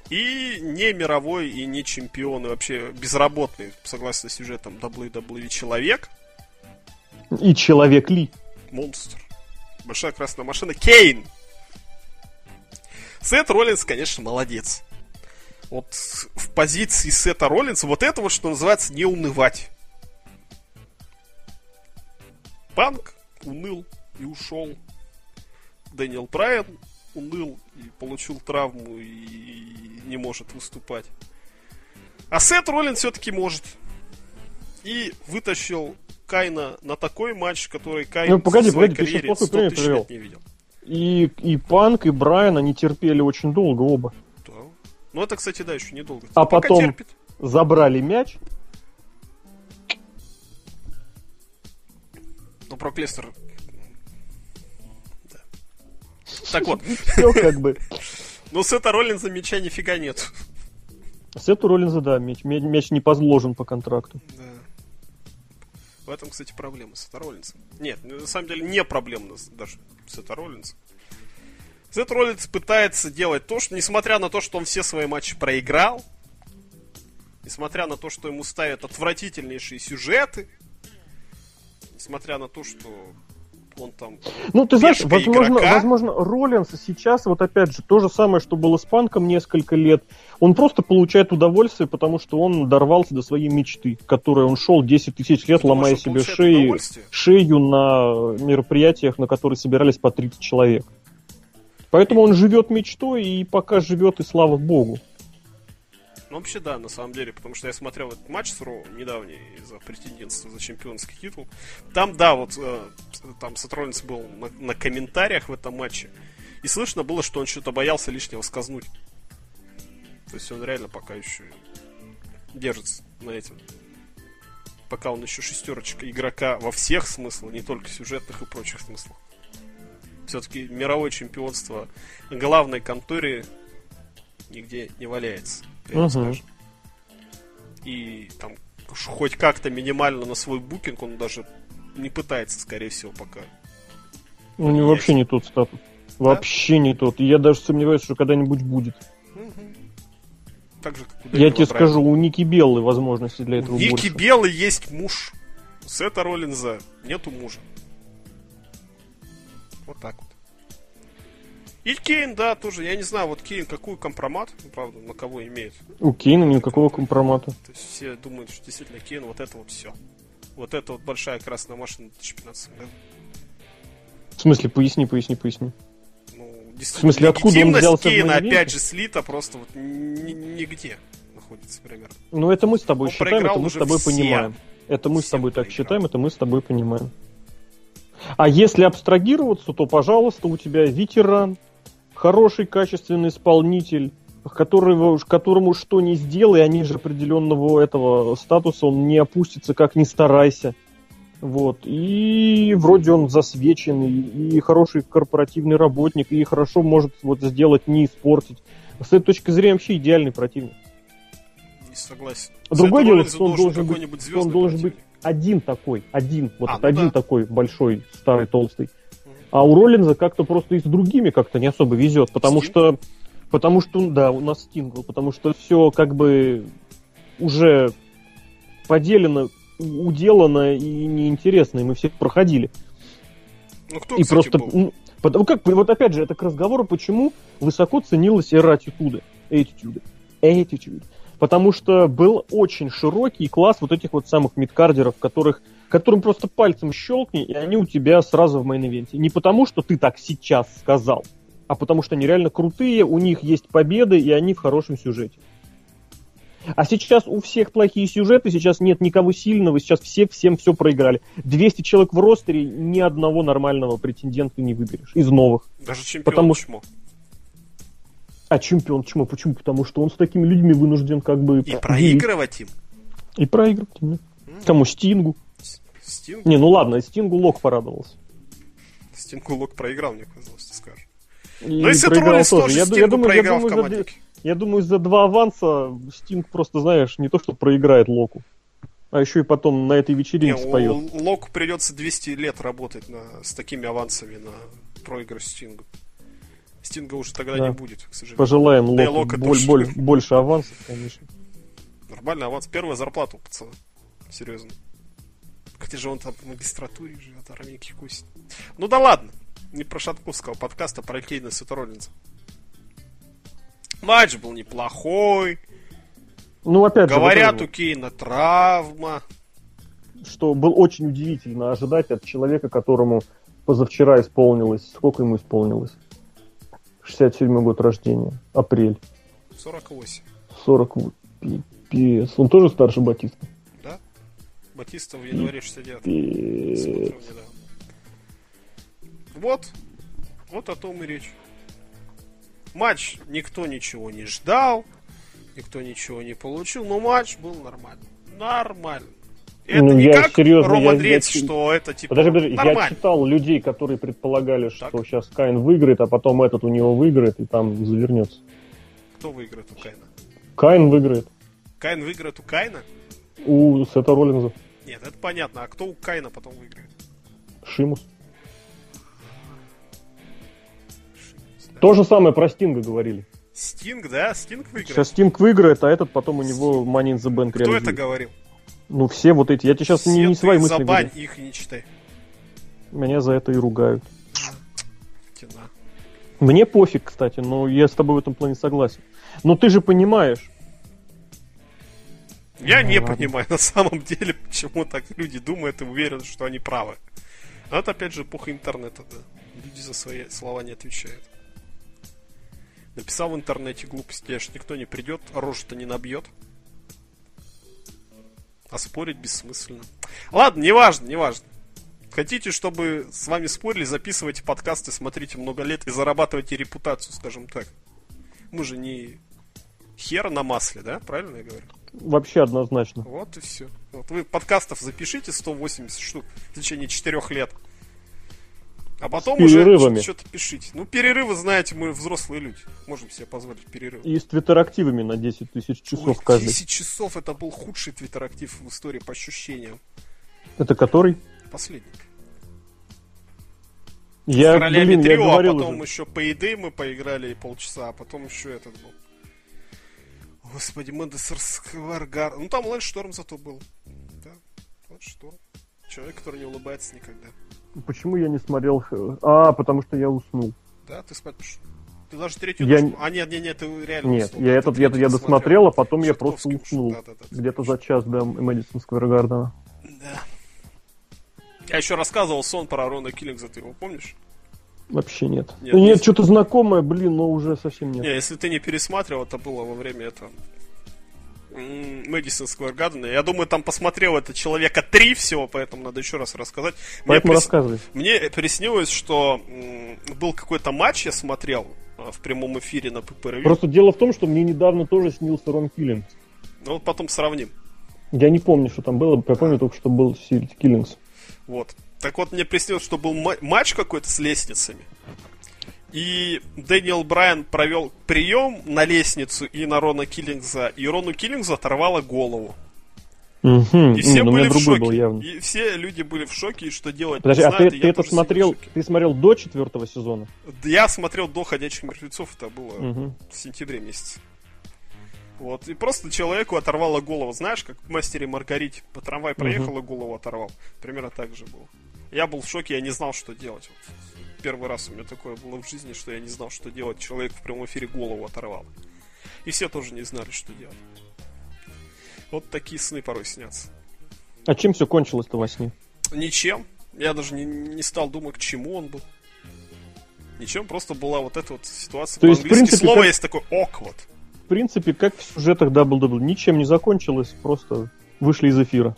И не мировой, и не чемпион, и вообще безработный, согласно сюжетам WWE человек. И человек Ли. Монстр. Большая красная машина. Кейн. Сет Роллинс, конечно, молодец. Вот в позиции Сета Роллинса вот этого, что называется, не унывать. Панк уныл и ушел. Дэниел Брайан уныл и получил травму и не может выступать. А Сет Роллин все-таки может. И вытащил Кайна на такой матч, который Кайн ну, погоди, в своей погоди, карьере ты 100 тысяч лет не видел. И, и Панк, и Брайан, они терпели очень долго оба. Да. Ну это, кстати, да, еще недолго. А Пока потом терпит. забрали мяч. Ну, про Лестер так вот. [laughs] Все как бы. Ну, Сета Роллинза мяча нифига нет. Сету Роллинза, да, мяч, мяч не позложен по контракту. Да. В этом, кстати, проблема Сета Роллинза. Нет, на самом деле не проблема даже Сета Роллинза. Сет Роллинс пытается делать то, что, несмотря на то, что он все свои матчи проиграл, несмотря на то, что ему ставят отвратительнейшие сюжеты, несмотря на то, что он там... Ну, ты знаешь, возможно, возможно, Роллинс сейчас, вот опять же, то же самое, что было с Панком несколько лет, он просто получает удовольствие, потому что он дорвался до своей мечты, к которой он шел 10 тысяч лет, Потому ломая себе шеи, шею на мероприятиях, на которые собирались по 30 человек. Поэтому он живет мечтой, и пока живет, и слава богу. Ну, вообще, да, на самом деле, потому что я смотрел этот матч с Ро недавний за претендентство за чемпионский титул. Там, да, вот э, там Сатроллинс был на, на комментариях в этом матче. И слышно было, что он что-то боялся лишнего сказнуть. То есть он реально пока еще держится на этом. Пока он еще шестерочка игрока во всех смыслах, не только сюжетных и прочих смыслах. Все-таки мировое чемпионство главной конторе нигде не валяется угу. И там хоть как-то минимально на свой букинг он даже не пытается, скорее всего, пока. У него вообще не тот статус. Да? Вообще не тот. И я даже сомневаюсь, что когда-нибудь будет. Угу. Так же, как у Я тебе скажу, у Ники Беллы возможности для этого у Ники больше. Беллы есть муж. У Сета Роллинза нету мужа. Вот так вот. И Кейн, да, тоже. Я не знаю, вот Кейн какую компромат, ну, правда, на кого имеет. У Кейна никакого компромата. То есть все думают, что действительно Кейн вот это вот все. Вот это вот большая красная машина 2015 году. В смысле, поясни, поясни, поясни. Ну, в смысле, откуда он взялся Кейна, опять же, слита просто вот нигде находится примерно. Ну, это мы с тобой он считаем, это мы с тобой всем. понимаем. Это мы с тобой так считаем, это мы с тобой понимаем. А если абстрагироваться, то, пожалуйста, у тебя ветеран, хороший, качественный исполнитель, которого, которому что не сделай, а ниже определенного этого статуса он не опустится, как ни старайся. Вот. И вроде он засвеченный, и хороший корпоративный работник, и хорошо может вот сделать, не испортить. С этой точки зрения вообще идеальный противник. согласен. Другое дело, что он должен быть, он должен быть один такой, один, вот А, ну один да. такой большой, старый, толстый. А у Роллинза как-то просто и с другими как-то не особо везет, потому Стинг? что, потому что, да, у нас Стинг был, потому что все как бы уже поделено, уделано и неинтересно, и мы все проходили. Ну, кто, и кстати, просто, был? потому как, вот опять же, это к разговору, почему высоко ценилась эра аттитюды, attitude, attitude. Потому что был очень широкий класс вот этих вот самых midcarder ов, которых, которым просто пальцем щелкни, и они у тебя сразу в main event е. Не потому, что ты так сейчас сказал, а потому что они реально крутые, у них есть победы, и они в хорошем сюжете. А сейчас у всех плохие сюжеты, сейчас нет никого сильного, сейчас все всем все проиграли. 200 человек в roster е, ни одного нормального претендента не выберешь из новых. Даже чемпион потому чмо. А чемпион почему? Почему? Потому что он с такими людьми вынужден как бы... И проигрывать им. И проигрывать. да. Кому? Стингу. Стинг, Не, ну ладно, Стингу Лок порадовался. Стингу Лок проиграл, мне казалось, ты скажешь. И Ну и Сет проиграл Роллинс тоже Я, Стингу я думаю, я проиграл в думаю, за, команднике. я думаю, за два аванса Стинг просто, знаешь, не то, что проиграет Локу, а еще и потом на этой Не, вечеринке споет. у Локу придется 200 лет работать на, с такими авансами на проигрыш Стингу. Стинга уже тогда Да. не будет, к сожалению. Пожелаем Да Локу Лока боль- больше авансов, конечно. Нормальный аванс. Первая зарплата у пацана. Серьезно. Хотя же он там в магистратуре живет, армейки косит. Ну да ладно. Не про Шатковского подкаста, про Кейна Сета Роллинза. Матч был неплохой. Ну, опять же, Говорят, вот у Кейна травма. что было очень удивительно ожидать от человека, которому позавчера исполнилось... Сколько ему исполнилось? 67 год рождения. Апрель. 48. 40... Пипец. Он тоже старше Батиста? Батиста в январе 69 Пипец. Смотрел недавно. Вот. Вот о том и речь. Матч никто ничего не ждал. Никто ничего не получил. Но матч был нормальный. Нормально. Это Ну, не я как серьезно, Роман я- Рейнс, я- что это типа Подожди, подожди, я нормально. читал людей, которые предполагали, что Так. сейчас Кайн выиграет, а потом этот у него выиграет и там завернется. Кто выиграет у Кайна? Кайн выиграет Кайн выиграет у Кайна? у Сета Роллинза. Нет, это понятно. А кто у Кайна потом выиграет? Шимус. Да. То же самое про Стинга говорили. Стинг, да? Стинг выиграет? Сейчас Стинг выиграет, а этот потом у него Money in the Bank Кто это реализует. говорил? Ну, все вот эти. Я тебе сейчас не, Все не ты свои мысли забань говорю. их и не читай. Меня за это и ругают. Тина. Мне пофиг, кстати, но я с тобой в этом плане согласен. Но ты же понимаешь, Я Ну, не ладно. понимаю [laughs] на самом деле, почему так люди думают и уверены, что они правы. Но это опять же эпоха интернета, да. Люди за свои слова не отвечают. Написал в интернете глупости, аж никто не придет, рожу-то не набьет. А спорить бессмысленно. Ладно, неважно, неважно. Хотите, чтобы с вами спорили, записывайте подкасты, смотрите много лет и зарабатывайте репутацию, скажем так. Мы же не хер на масле, да? Правильно я говорю? вообще однозначно. Вот и все. Вот вы подкастов запишите 180 штук в течение 4 лет. А потом уже что-то пишите. Ну, перерывы, знаете, мы взрослые люди. Можем себе позволить перерыв. И с твиттер-активами на 10 тысяч часов Ой, каждый. 10 часов это был худший твиттер-актив в истории по ощущениям. Это который? Последний. Я, С королями блин, я а говорил потом уже. еще по еды мы поиграли полчаса, а потом еще этот был. Господи, Мендесер Скваргар. Ну там Лэншторм зато был. Да, Лэншторм. Человек, который не улыбается никогда. Почему я не смотрел? х- А, потому что я уснул. Да, ты спать пошел. Ты даже третью Я не- А, нет, нет, нет, ты реально Нет, уснул. я Ты этот я, третью я досмотрел. а потом я просто уснул. да, да, да. Где-то за час до Мэдисон Сквер Гардена. Да. Я еще рассказывал сон про Рона Киллингса, ты его помнишь? Вообще нет. Нет, Нет, есть. что-то знакомое, блин, но уже совсем нет. Не, если ты не пересматривал, это было во время этого Мэдисон Сквер Гардена. Я думаю, там посмотрел это человека три всего, поэтому надо еще раз рассказать. Мне, Поэтому прис- рассказывай. мне приснилось, что был какой-то матч, я смотрел а, в прямом эфире на ППР. Просто дело в том, что мне недавно тоже снился Рон Киллинг. Ну вот потом сравним. Я не помню, что там было, я помню только, что был Сирит Киллингс. Вот. Так вот, мне приснилось, что был ма- матч какой-то с лестницами. И Дэниел Брайан провел прием на лестницу и на Рона Киллингза, и Рону Киллингзу оторвало голову. Угу. И все ну, были в шоке. был явно. И все люди были в шоке, и что делать Подожди, не а знают, ты, ты это смотрел, ты смотрел до четвертого сезона? Я смотрел до «Ходячих мертвецов», это было Мгм. в сентябре месяце. Вот, и просто человеку оторвало голову. Знаешь, как в «Мастере Маргарите» по трамвай проехал и голову оторвал. Примерно так же было. Я был в шоке, я не знал, что делать. Вот. Первый раз у меня такое было в жизни, что я не знал, что делать. Человек в прямом эфире голову оторвал. И все тоже не знали, что делать. Вот такие сны порой снятся. А чем все кончилось-то во сне? Ничем. Я даже не, не стал думать, к чему он был. Ничем, просто была вот эта вот ситуация. То есть, в принципе, слово как- есть такое awkward. В принципе, как в сюжетах WWE, ничем не закончилось, просто вышли из эфира.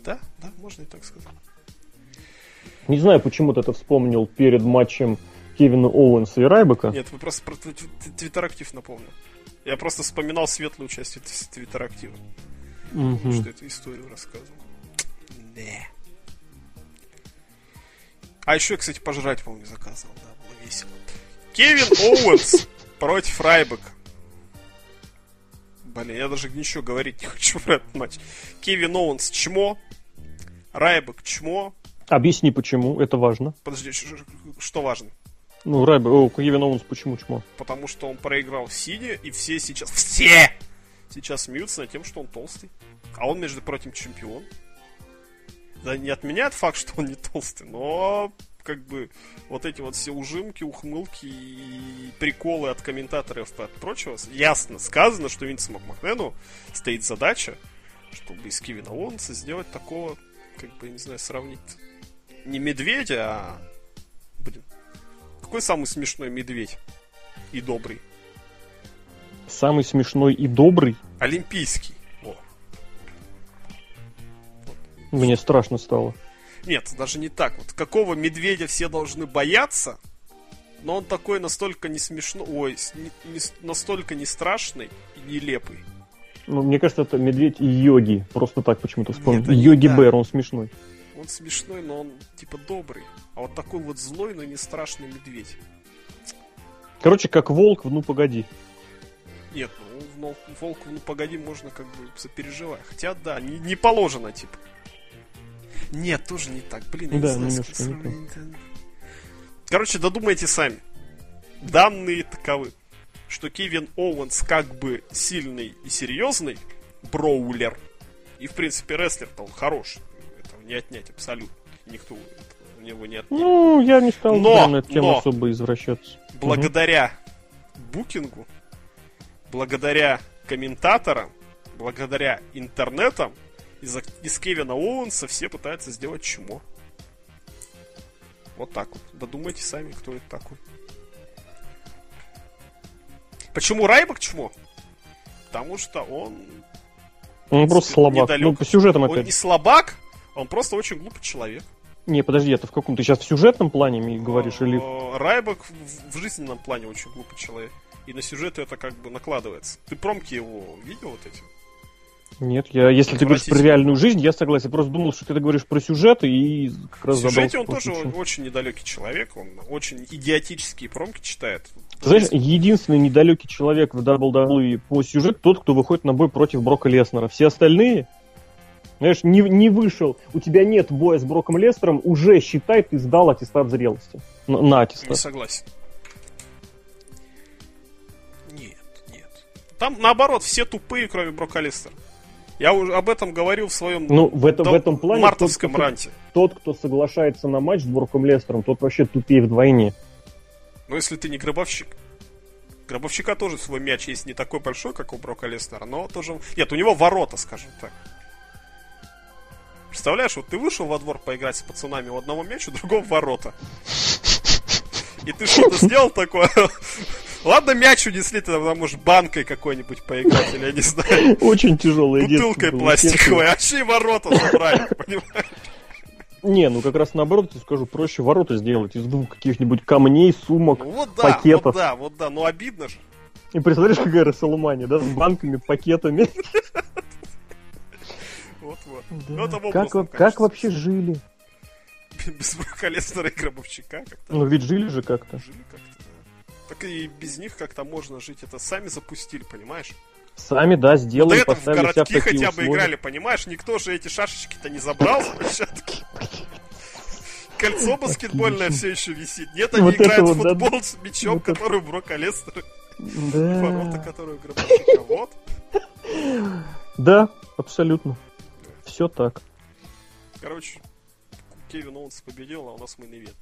Да, да, можно и так сказать. Не знаю, почему ты это вспомнил перед матчем Кевина Оуэнса и Райбека. Нет, вы просто про тв- тв- твиттерактив напомнил. Я просто вспоминал светлую часть твит- твиттерактива. Мгм. Что эту историю рассказывал. Не. А еще я, кстати, пожрать, по-моему, заказывал. Да, было весело. Кевин [laughs] Оуэнс против Райбека. Блин, я даже ничего говорить не хочу про этот матч. Кевин Оуэнс чмо. Райбек чмо. Объясни, почему, это важно. Подожди, что важно? Ну, Райбек, о, Кевин Оуэнс почему чмо? Потому что он проиграл Сине, и все сейчас... Все! Сейчас смеются над тем, что он толстый. А он, между прочим, чемпион. Да не отменяет факт, что он не толстый, но как бы вот эти вот все ужимки, ухмылки и приколы от комментаторов и от прочего, ясно сказано, что Винсу Макмэну стоит задача, чтобы из Кевина Оуэнса сделать такого, как бы, я не знаю, сравнить не медведя, а... Блин. Какой самый смешной медведь? И добрый. Самый смешной и добрый. Олимпийский. О. Мне страшно стало. Нет, даже не так. Вот какого медведя все должны бояться, но он такой настолько не смешной, ой, не- не настолько не страшный и нелепый. Ну, мне кажется, это медведь и йоги. Просто так почему-то вспомнил. Йоги так. Бэр, он смешной. Он смешной, но он типа добрый. А вот такой вот злой, но не страшный медведь. Короче, как волк, ну погоди. Нет, ну, в Нол- волку, ну погоди, можно как бы сопереживать. Хотя, да, не, не положено, типа. Нет, тоже не так. Блин, я Да, не знаю, с- не сравнить. Короче, додумайте сами. Данные таковы, что Кевин Оуэнс как бы сильный и серьезный броулер. И, в принципе, рестлер-то он хорош. Не отнять абсолютно. Никто у него не отнимет. Ну, я не стал Но, на эту тему но. особо извращаться. благодаря букингу, благодаря комментаторам, благодаря интернетам, из, из Кевина Оуэнса все пытаются сделать чмо. Вот так вот. Додумайте сами, кто это такой. Почему Райбок чмо? Потому что он, Он просто слабак. недалек. Ну, по сюжетам он опять. не слабак, он просто очень глупый человек. Не, подожди, это в каком? Ты сейчас в сюжетном плане ми- говоришь или... Э, Райбок в, в жизненном плане очень глупый человек. И на сюжеты это как бы накладывается. Ты промки его видел вот эти? Нет, я, если ты говоришь про реальную жизнь, я согласен. Я просто думал, что ты говоришь про сюжеты и как В раз сюжете задался он тоже почему. очень недалекий человек, он очень идиотические промки читает. Ты знаешь, единственный недалекий человек в WWE по сюжету тот, кто выходит на бой против Брока Леснера. Все остальные, знаешь, не, не вышел, у тебя нет боя с Броком Лестером, уже считай, ты сдал аттестат зрелости. На, на Не аттестат. согласен. Нет, нет. Там наоборот, все тупые, кроме Брока Лестера. Я уже об этом говорил в своем Ну, в этом, в этом плане тот мартовском кто, ранте. тот, кто соглашается на матч с Броком Лестером, тот вообще тупее вдвойне. Но если ты не гробовщик. Гробовщика тоже свой мяч есть не такой большой, как у Брока Леснера, но тоже... Нет, у него ворота, скажем так. Представляешь, вот ты вышел во двор поиграть с пацанами, у одного мяч, у другого ворота. И ты что-то сделал такое? Ладно, мяч унесли, ты там можешь банкой какой-нибудь поиграть, или я не знаю, Очень детство бутылкой пластиковой, а и ворота забрали, понимаешь? Не, ну как раз наоборот, я скажу, проще ворота сделать из двух каких-нибудь камней, сумок Ну вот да, пакетов. вот да, вот да, ну обидно же. И представляешь, какая Расселмания, да, с банками, пакетами. Вот-вот. Да. Ну, это как, образом, во- как вообще жили? Без Брока и Гробовщика как-то Ну ведь жили же как-то. жили как-то. Так и без них как-то можно жить. Это сами запустили, понимаешь? Сами, да, сделали, До этого в поставили себя в городки такие хотя бы условия. играли, понимаешь? Никто же эти шашечки-то не забрал [laughs] площадки. Кольцо баскетбольное Отлично. все еще висит. Нет, они Вот это играют в вот, да, футбол с мячом, вот это- который Брока Лестер, ворота, Да, которую Гробовщика. Вот. [laughs] да, абсолютно. Все так. Короче, Кевин Оуэнс победил, а у нас мейн ивент.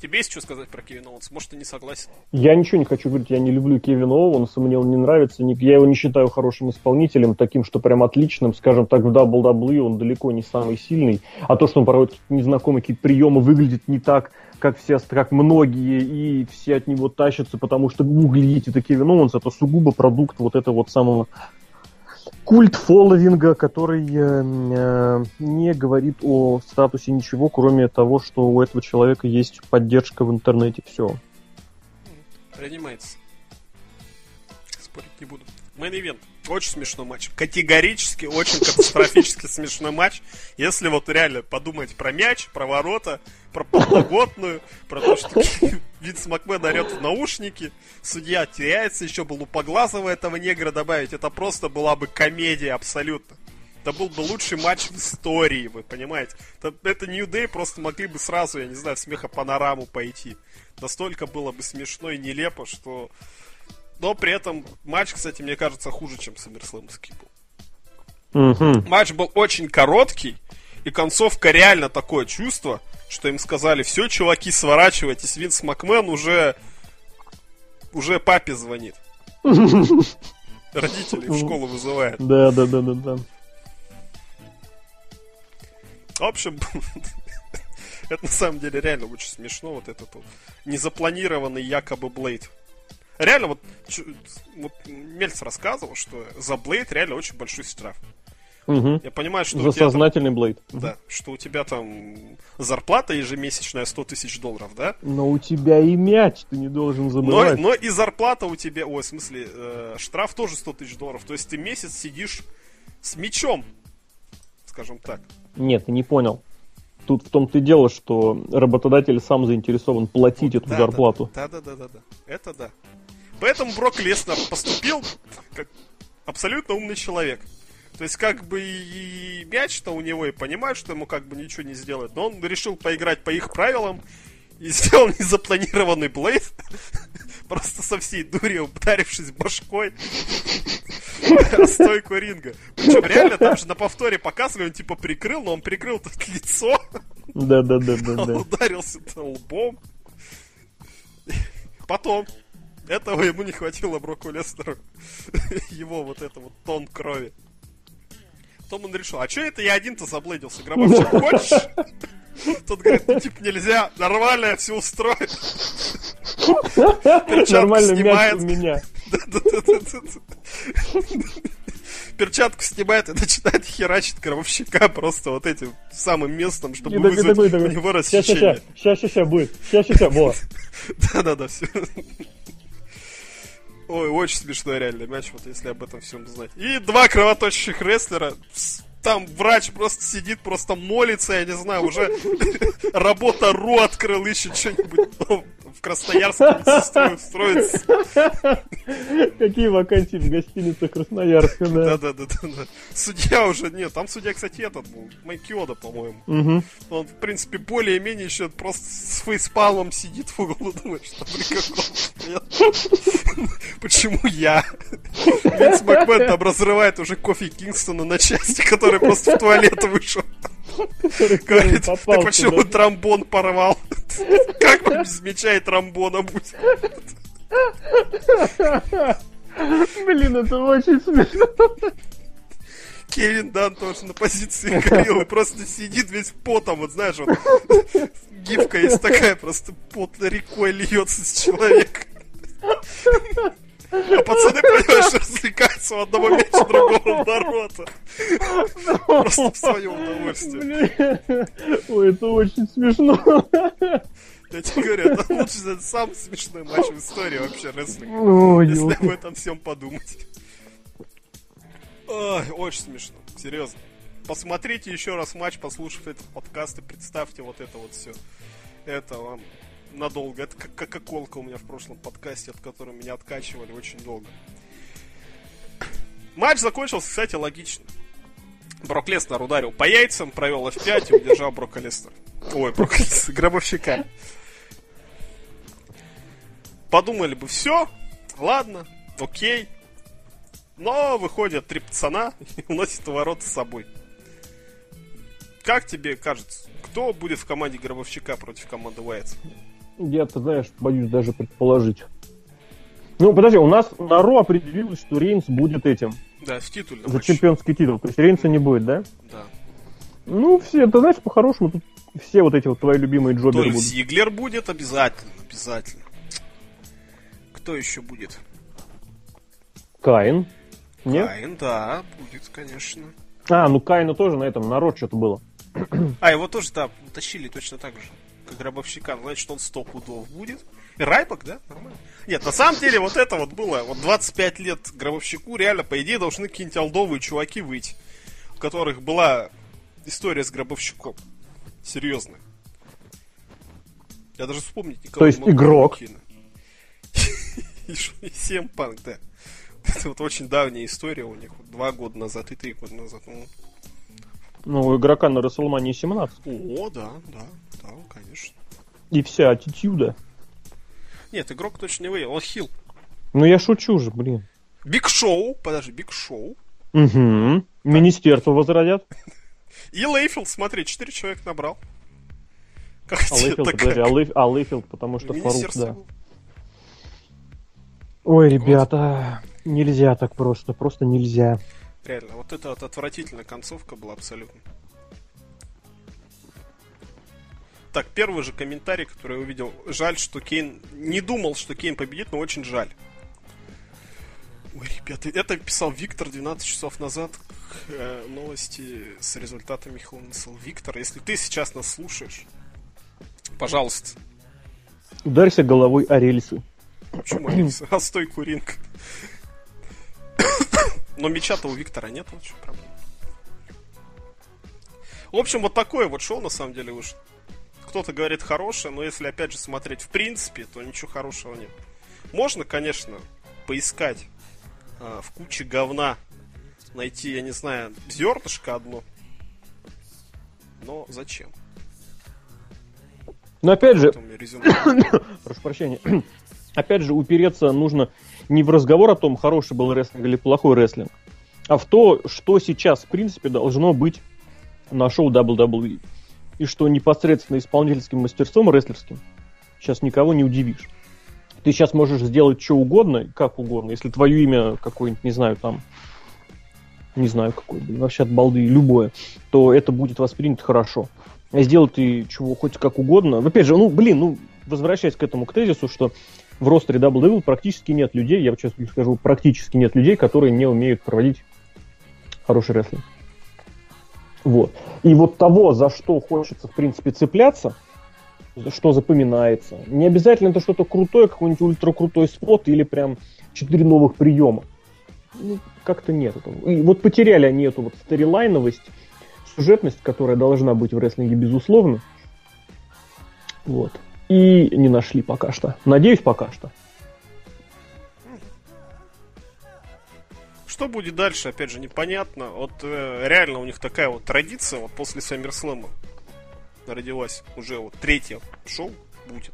Тебе есть что сказать про Кевина Оуэнса? Может, ты не согласен? Я ничего не хочу говорить, я не люблю Кевина Оуэнса, мне он не нравится, я его не считаю хорошим исполнителем, таким, что прям отличным, скажем так, в WWE он далеко не самый сильный, а то, что он проводит какие-то незнакомые какие-то приемы, выглядит не так, как все, как многие, и все от него тащатся, потому что углить это Кевин Оуэнс, это сугубо продукт вот этого вот самого культ фолловинга, который э, э, не говорит о статусе ничего, кроме того, что у этого человека есть поддержка в интернете, все. Реанимается. Спорить не буду. Мейн ивент. Очень смешной матч. Категорически очень катастрофически смешной матч. Если вот реально подумать про мяч, про ворота, про полногодную, про то, что [laughs] Винс Макмен орет в наушники, судья теряется, еще бы лупоглазого этого негра добавить. Это просто была бы комедия абсолютно. Это был бы лучший матч в истории, вы понимаете? Это, это New Day просто могли бы сразу, я не знаю, в смехопанораму пойти. Настолько было бы смешно и нелепо, что... Но при этом матч, кстати, мне кажется, хуже, чем Саммерслэмовский был. Мгм. Матч был очень короткий, и концовка реально такое чувство, что им сказали, все, чуваки, сворачивайтесь, Винс Макмен уже... уже папе звонит. [laughs] Родителей в школу вызывает. Да, да, да, да, да. В общем, [laughs] это на самом деле реально очень смешно, вот этот вот незапланированный якобы Блейд. Реально, вот, вот Мельц рассказывал, что за Блейд реально очень большой штраф. Мгм. Я понимаю, что За у тебя там, сознательный Блейд. да, что у тебя там зарплата ежемесячная 100 тысяч долларов, да? Но у тебя и мяч, ты не должен Но, забывать. но и зарплата у тебя, ой, в смысле, э, штраф тоже 100 тысяч долларов. То есть ты месяц сидишь с мечом, скажем так. Нет, ты не понял. Тут в том-то и дело, что работодатель сам заинтересован платить эту Да, зарплату. Да, да, да, да, да. Это да. Поэтому Брок Леснер поступил как абсолютно умный человек. То есть, как бы и мяч-то у него, и понимают, что ему как бы ничего не сделает. Но он решил поиграть по их правилам и [laughs] сделал незапланированный блейд. [laughs] Просто со всей дури ударившись башкой [laughs] стойку ринга. Причем реально там же на повторе показывали, он типа прикрыл, но он прикрыл тут лицо. Да, да, Он да. ударился лбом. Потом. Этого ему не хватило Броку Лестеру. [laughs] Его вот это вот тон крови. Потом он решил, а что это я один-то заблейдился? Гробовщик, [laughs] хочешь? Тот говорит, ну типа нельзя, нормально я все устрою. [laughs] Перчатку Нормально снимает. меня. Перчатку снимает и начинает херачить гробовщика просто вот этим самым местом, чтобы вызвать у него рассечение. ща, ща, ща, будет. Ща, ща, ща, во. Да-да-да, все. Ой, очень смешной реально мяч, вот если об этом всем знать. И два кровоточащих рестлера. Там врач просто сидит, просто молится, я не знаю, уже [laughs] работа РУ открыл, ищет что-нибудь в Красноярске устроиться. Какие вакансии в гостинице Красноярска, да. Да-да-да. Судья уже, нет, там судья, кстати, этот был, Майкиода, по-моему. Он, в принципе, более-менее еще просто с фейспалмом сидит в углу, думает, что Почему я? Винс Макмен там разрывает уже кофе Кингстона на части, который просто в туалет вышел. Говорит, ты почему да? тромбон порвал? Как мяча и тромбона будет? Блин, это очень смешно. Кевин Дан тоже на позиции гориллы просто сидит весь потом, вот знаешь, вот гифка есть такая, просто пот рекой льется с человека. А пацаны, понимаешь, развлекаются у одного мяча, другого ворота. Просто в свое удовольствие. Ой, это очень смешно. Я тебе говорю, это это самый смешной матч в истории вообще рестлинга. Если об этом всем подумать. Ой, очень смешно, серьезно. Посмотрите еще раз матч, послушав этот подкаст и представьте вот это вот все. Это вам надолго. Это как кока-колка у меня в прошлом подкасте, от которой меня откачивали очень долго. Матч закончился, кстати, логично. Брок Леснер ударил по яйцам, провел F5 и удержал Брока Леснера. Ой, Брока Леснера, гробовщика. Подумали бы, все, ладно, окей. Но выходят три пацана [laughs] и уносят ворота с собой. Как тебе кажется, кто будет в команде Гробовщика против команды Уайтс? Я, ты знаешь, боюсь даже предположить. Ну, подожди, у нас на Ро определилось, что Рейнс будет этим. Да, в титуле. За чемпионский титул. То есть Рейнса не будет, да? Да. Ну, все, ты знаешь, по-хорошему, тут все вот эти вот твои любимые джоберы будут. Зиглер будет обязательно, обязательно. Кто еще будет? Каин. Нет? Каин, да, будет, конечно. А, ну Каина тоже на этом, народ что-то было. А, его тоже, да, тащили точно так же, гробовщика. Значит, он сто пудов будет. Райбок, да? Нормально. Нет, на самом деле, вот это вот было, вот 25 лет гробовщику, реально, по идее, должны какие-нибудь олдовые чуваки выйти, у которых была история с гробовщиком. Серьезно. Я даже вспомнить никого То есть не могу. игрок. [laughs] И ш- и Сем Панк, да. Это вот очень давняя история у них. Два года назад и три года назад. Ну, Ну, у игрока на Расселмании 17. О, да, да, да. И вся аттитюда. Нет, игрок точно не выиграл, он хил. Ну, я шучу же, блин. Биг Шоу, подожди, Биг Шоу. Угу. Министерство возродят. [laughs] И Лейфилд, смотри, 4 человека набрал. Как А Лейфилд, подожди, а, Лейф- а Лейфилд, потому что Фарук, да. было. Ой, ребята, нельзя так просто, просто нельзя. Реально, вот это вот отвратительная концовка была абсолютно. Так, первый же комментарий, который я увидел. Жаль, что Кейн... Не думал, что Кейн победит, но очень жаль. Ой, ребята, это писал Виктор 12 часов назад к э, новости с результатами Cell. Виктор, если ты сейчас нас слушаешь, пожалуйста, Ударься головой о рельсы. Почему Алекс? А стой, куринка. [coughs] Но меча-то у Виктора нет, вот чем проблема. В общем, вот такое вот шоу, на самом деле, уж кто-то говорит хорошее, но если, опять же, смотреть в принципе, то ничего хорошего нет. Можно, конечно, поискать а, в куче говна, найти, я не знаю, зернышко одно. Но зачем? Но опять же, [coughs] прошу прощения, [coughs] опять же, упереться нужно не в разговор о том, хороший был рестлинг или плохой рестлинг, а в то, что сейчас, в принципе, должно быть на шоу WWE. И что непосредственно исполнительским мастерством рестлерским сейчас никого не удивишь. Ты сейчас можешь сделать что угодно, как угодно, если твое имя какое-нибудь, не знаю, там, не знаю какое, блин, вообще от балды, любое, то это будет воспринято хорошо. Сделай ты чего хоть как угодно. Опять же, ну, блин, ну, возвращаясь к этому, к тезису, что в ростере Double Devil практически нет людей, я сейчас скажу, практически нет людей, которые не умеют проводить хороший рестлинг. Вот. И вот того, за что хочется, в принципе, цепляться, что запоминается. Не обязательно это что-то крутое, какой-нибудь ультракрутой спот или прям четыре новых приема. Ну, как-то нет этого. И вот потеряли они эту вот сторилайновость, сюжетность, которая должна быть в рестлинге, безусловно. Вот. И не нашли пока что. Надеюсь, пока что. Что будет дальше, опять же, непонятно. Вот э, реально у них такая вот традиция, вот после Саммерслэма родилась уже вот третье шоу будет.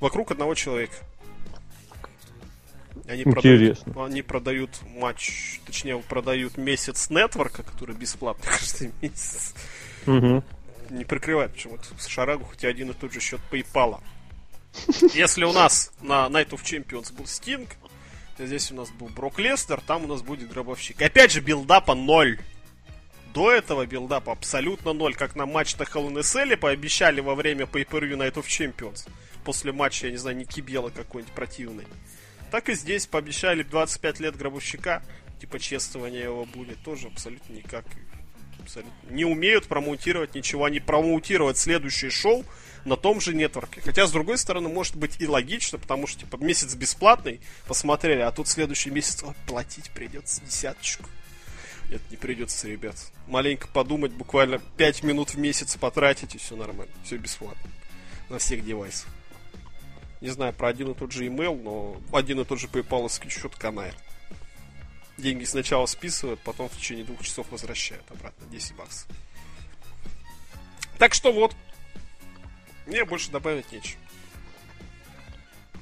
Вокруг одного человека. Они Интересно. Продают, они продают матч, точнее, продают месяц нетворка, который бесплатный [laughs] каждый месяц. Мгм. Не прикрывает почему-то Шарагу, хотя один и тот же счет PayPal. Если у нас на Night of Champions был Sting, здесь у нас был Брок Лестер, там у нас будет Гробовщик. Опять же, билдапа ноль. До этого билдапа абсолютно ноль. Как на матч на Hell in Cell пообещали во время Pay-Per-View Night of Champions. После матча, я не знаю, Ники Бела какой-нибудь противный. Так и здесь пообещали 25 лет Гробовщика. Типа чествования его будет. Тоже абсолютно никак. Абсолютно. Не умеют промоутировать ничего. Они промоутировать следующее шоу на том же нетворке. Хотя, с другой стороны, может быть и логично, потому что, типа, месяц бесплатный, посмотрели, а тут следующий месяц ой, платить придется десяточку. Нет, не придется, ребят. Маленько подумать, буквально 5 минут в месяц потратить, и все нормально. Все бесплатно. На всех девайсах. не знаю, про один и тот же email, но один и тот же PayPal счет канает. Деньги сначала списывают, потом в течение двух часов возвращают обратно 10 баксов. Так что вот. Мне больше добавить нечего.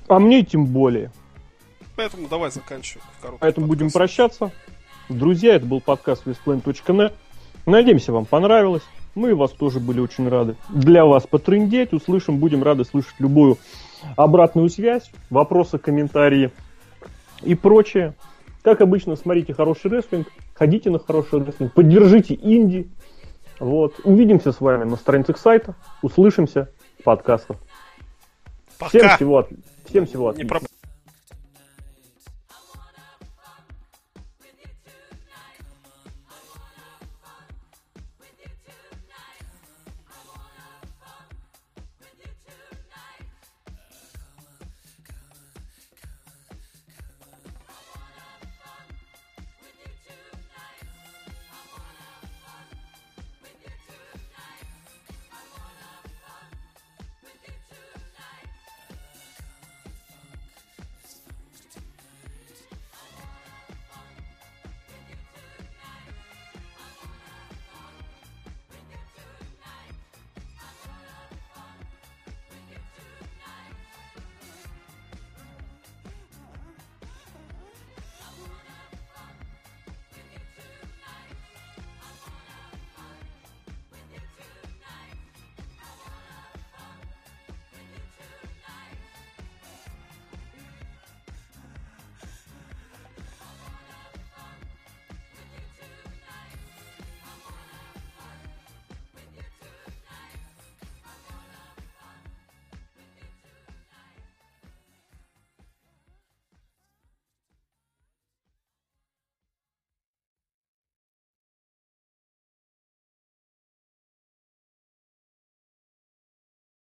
А мне тем более. Поэтому давай заканчиваем. Поэтому подкаст. будем прощаться. Друзья, это был подкаст westplan.net. Надеемся, вам понравилось. Мы вас тоже были очень рады. Для вас потрындеть, услышим, будем рады слышать любую обратную связь, вопросы, комментарии и прочее. Как обычно, смотрите хороший рестлинг, ходите на хороший рестлинг, поддержите инди. Вот. Увидимся с вами на страницах сайта, услышимся в подкастах. Пока. Всем всего, всем всего отличного.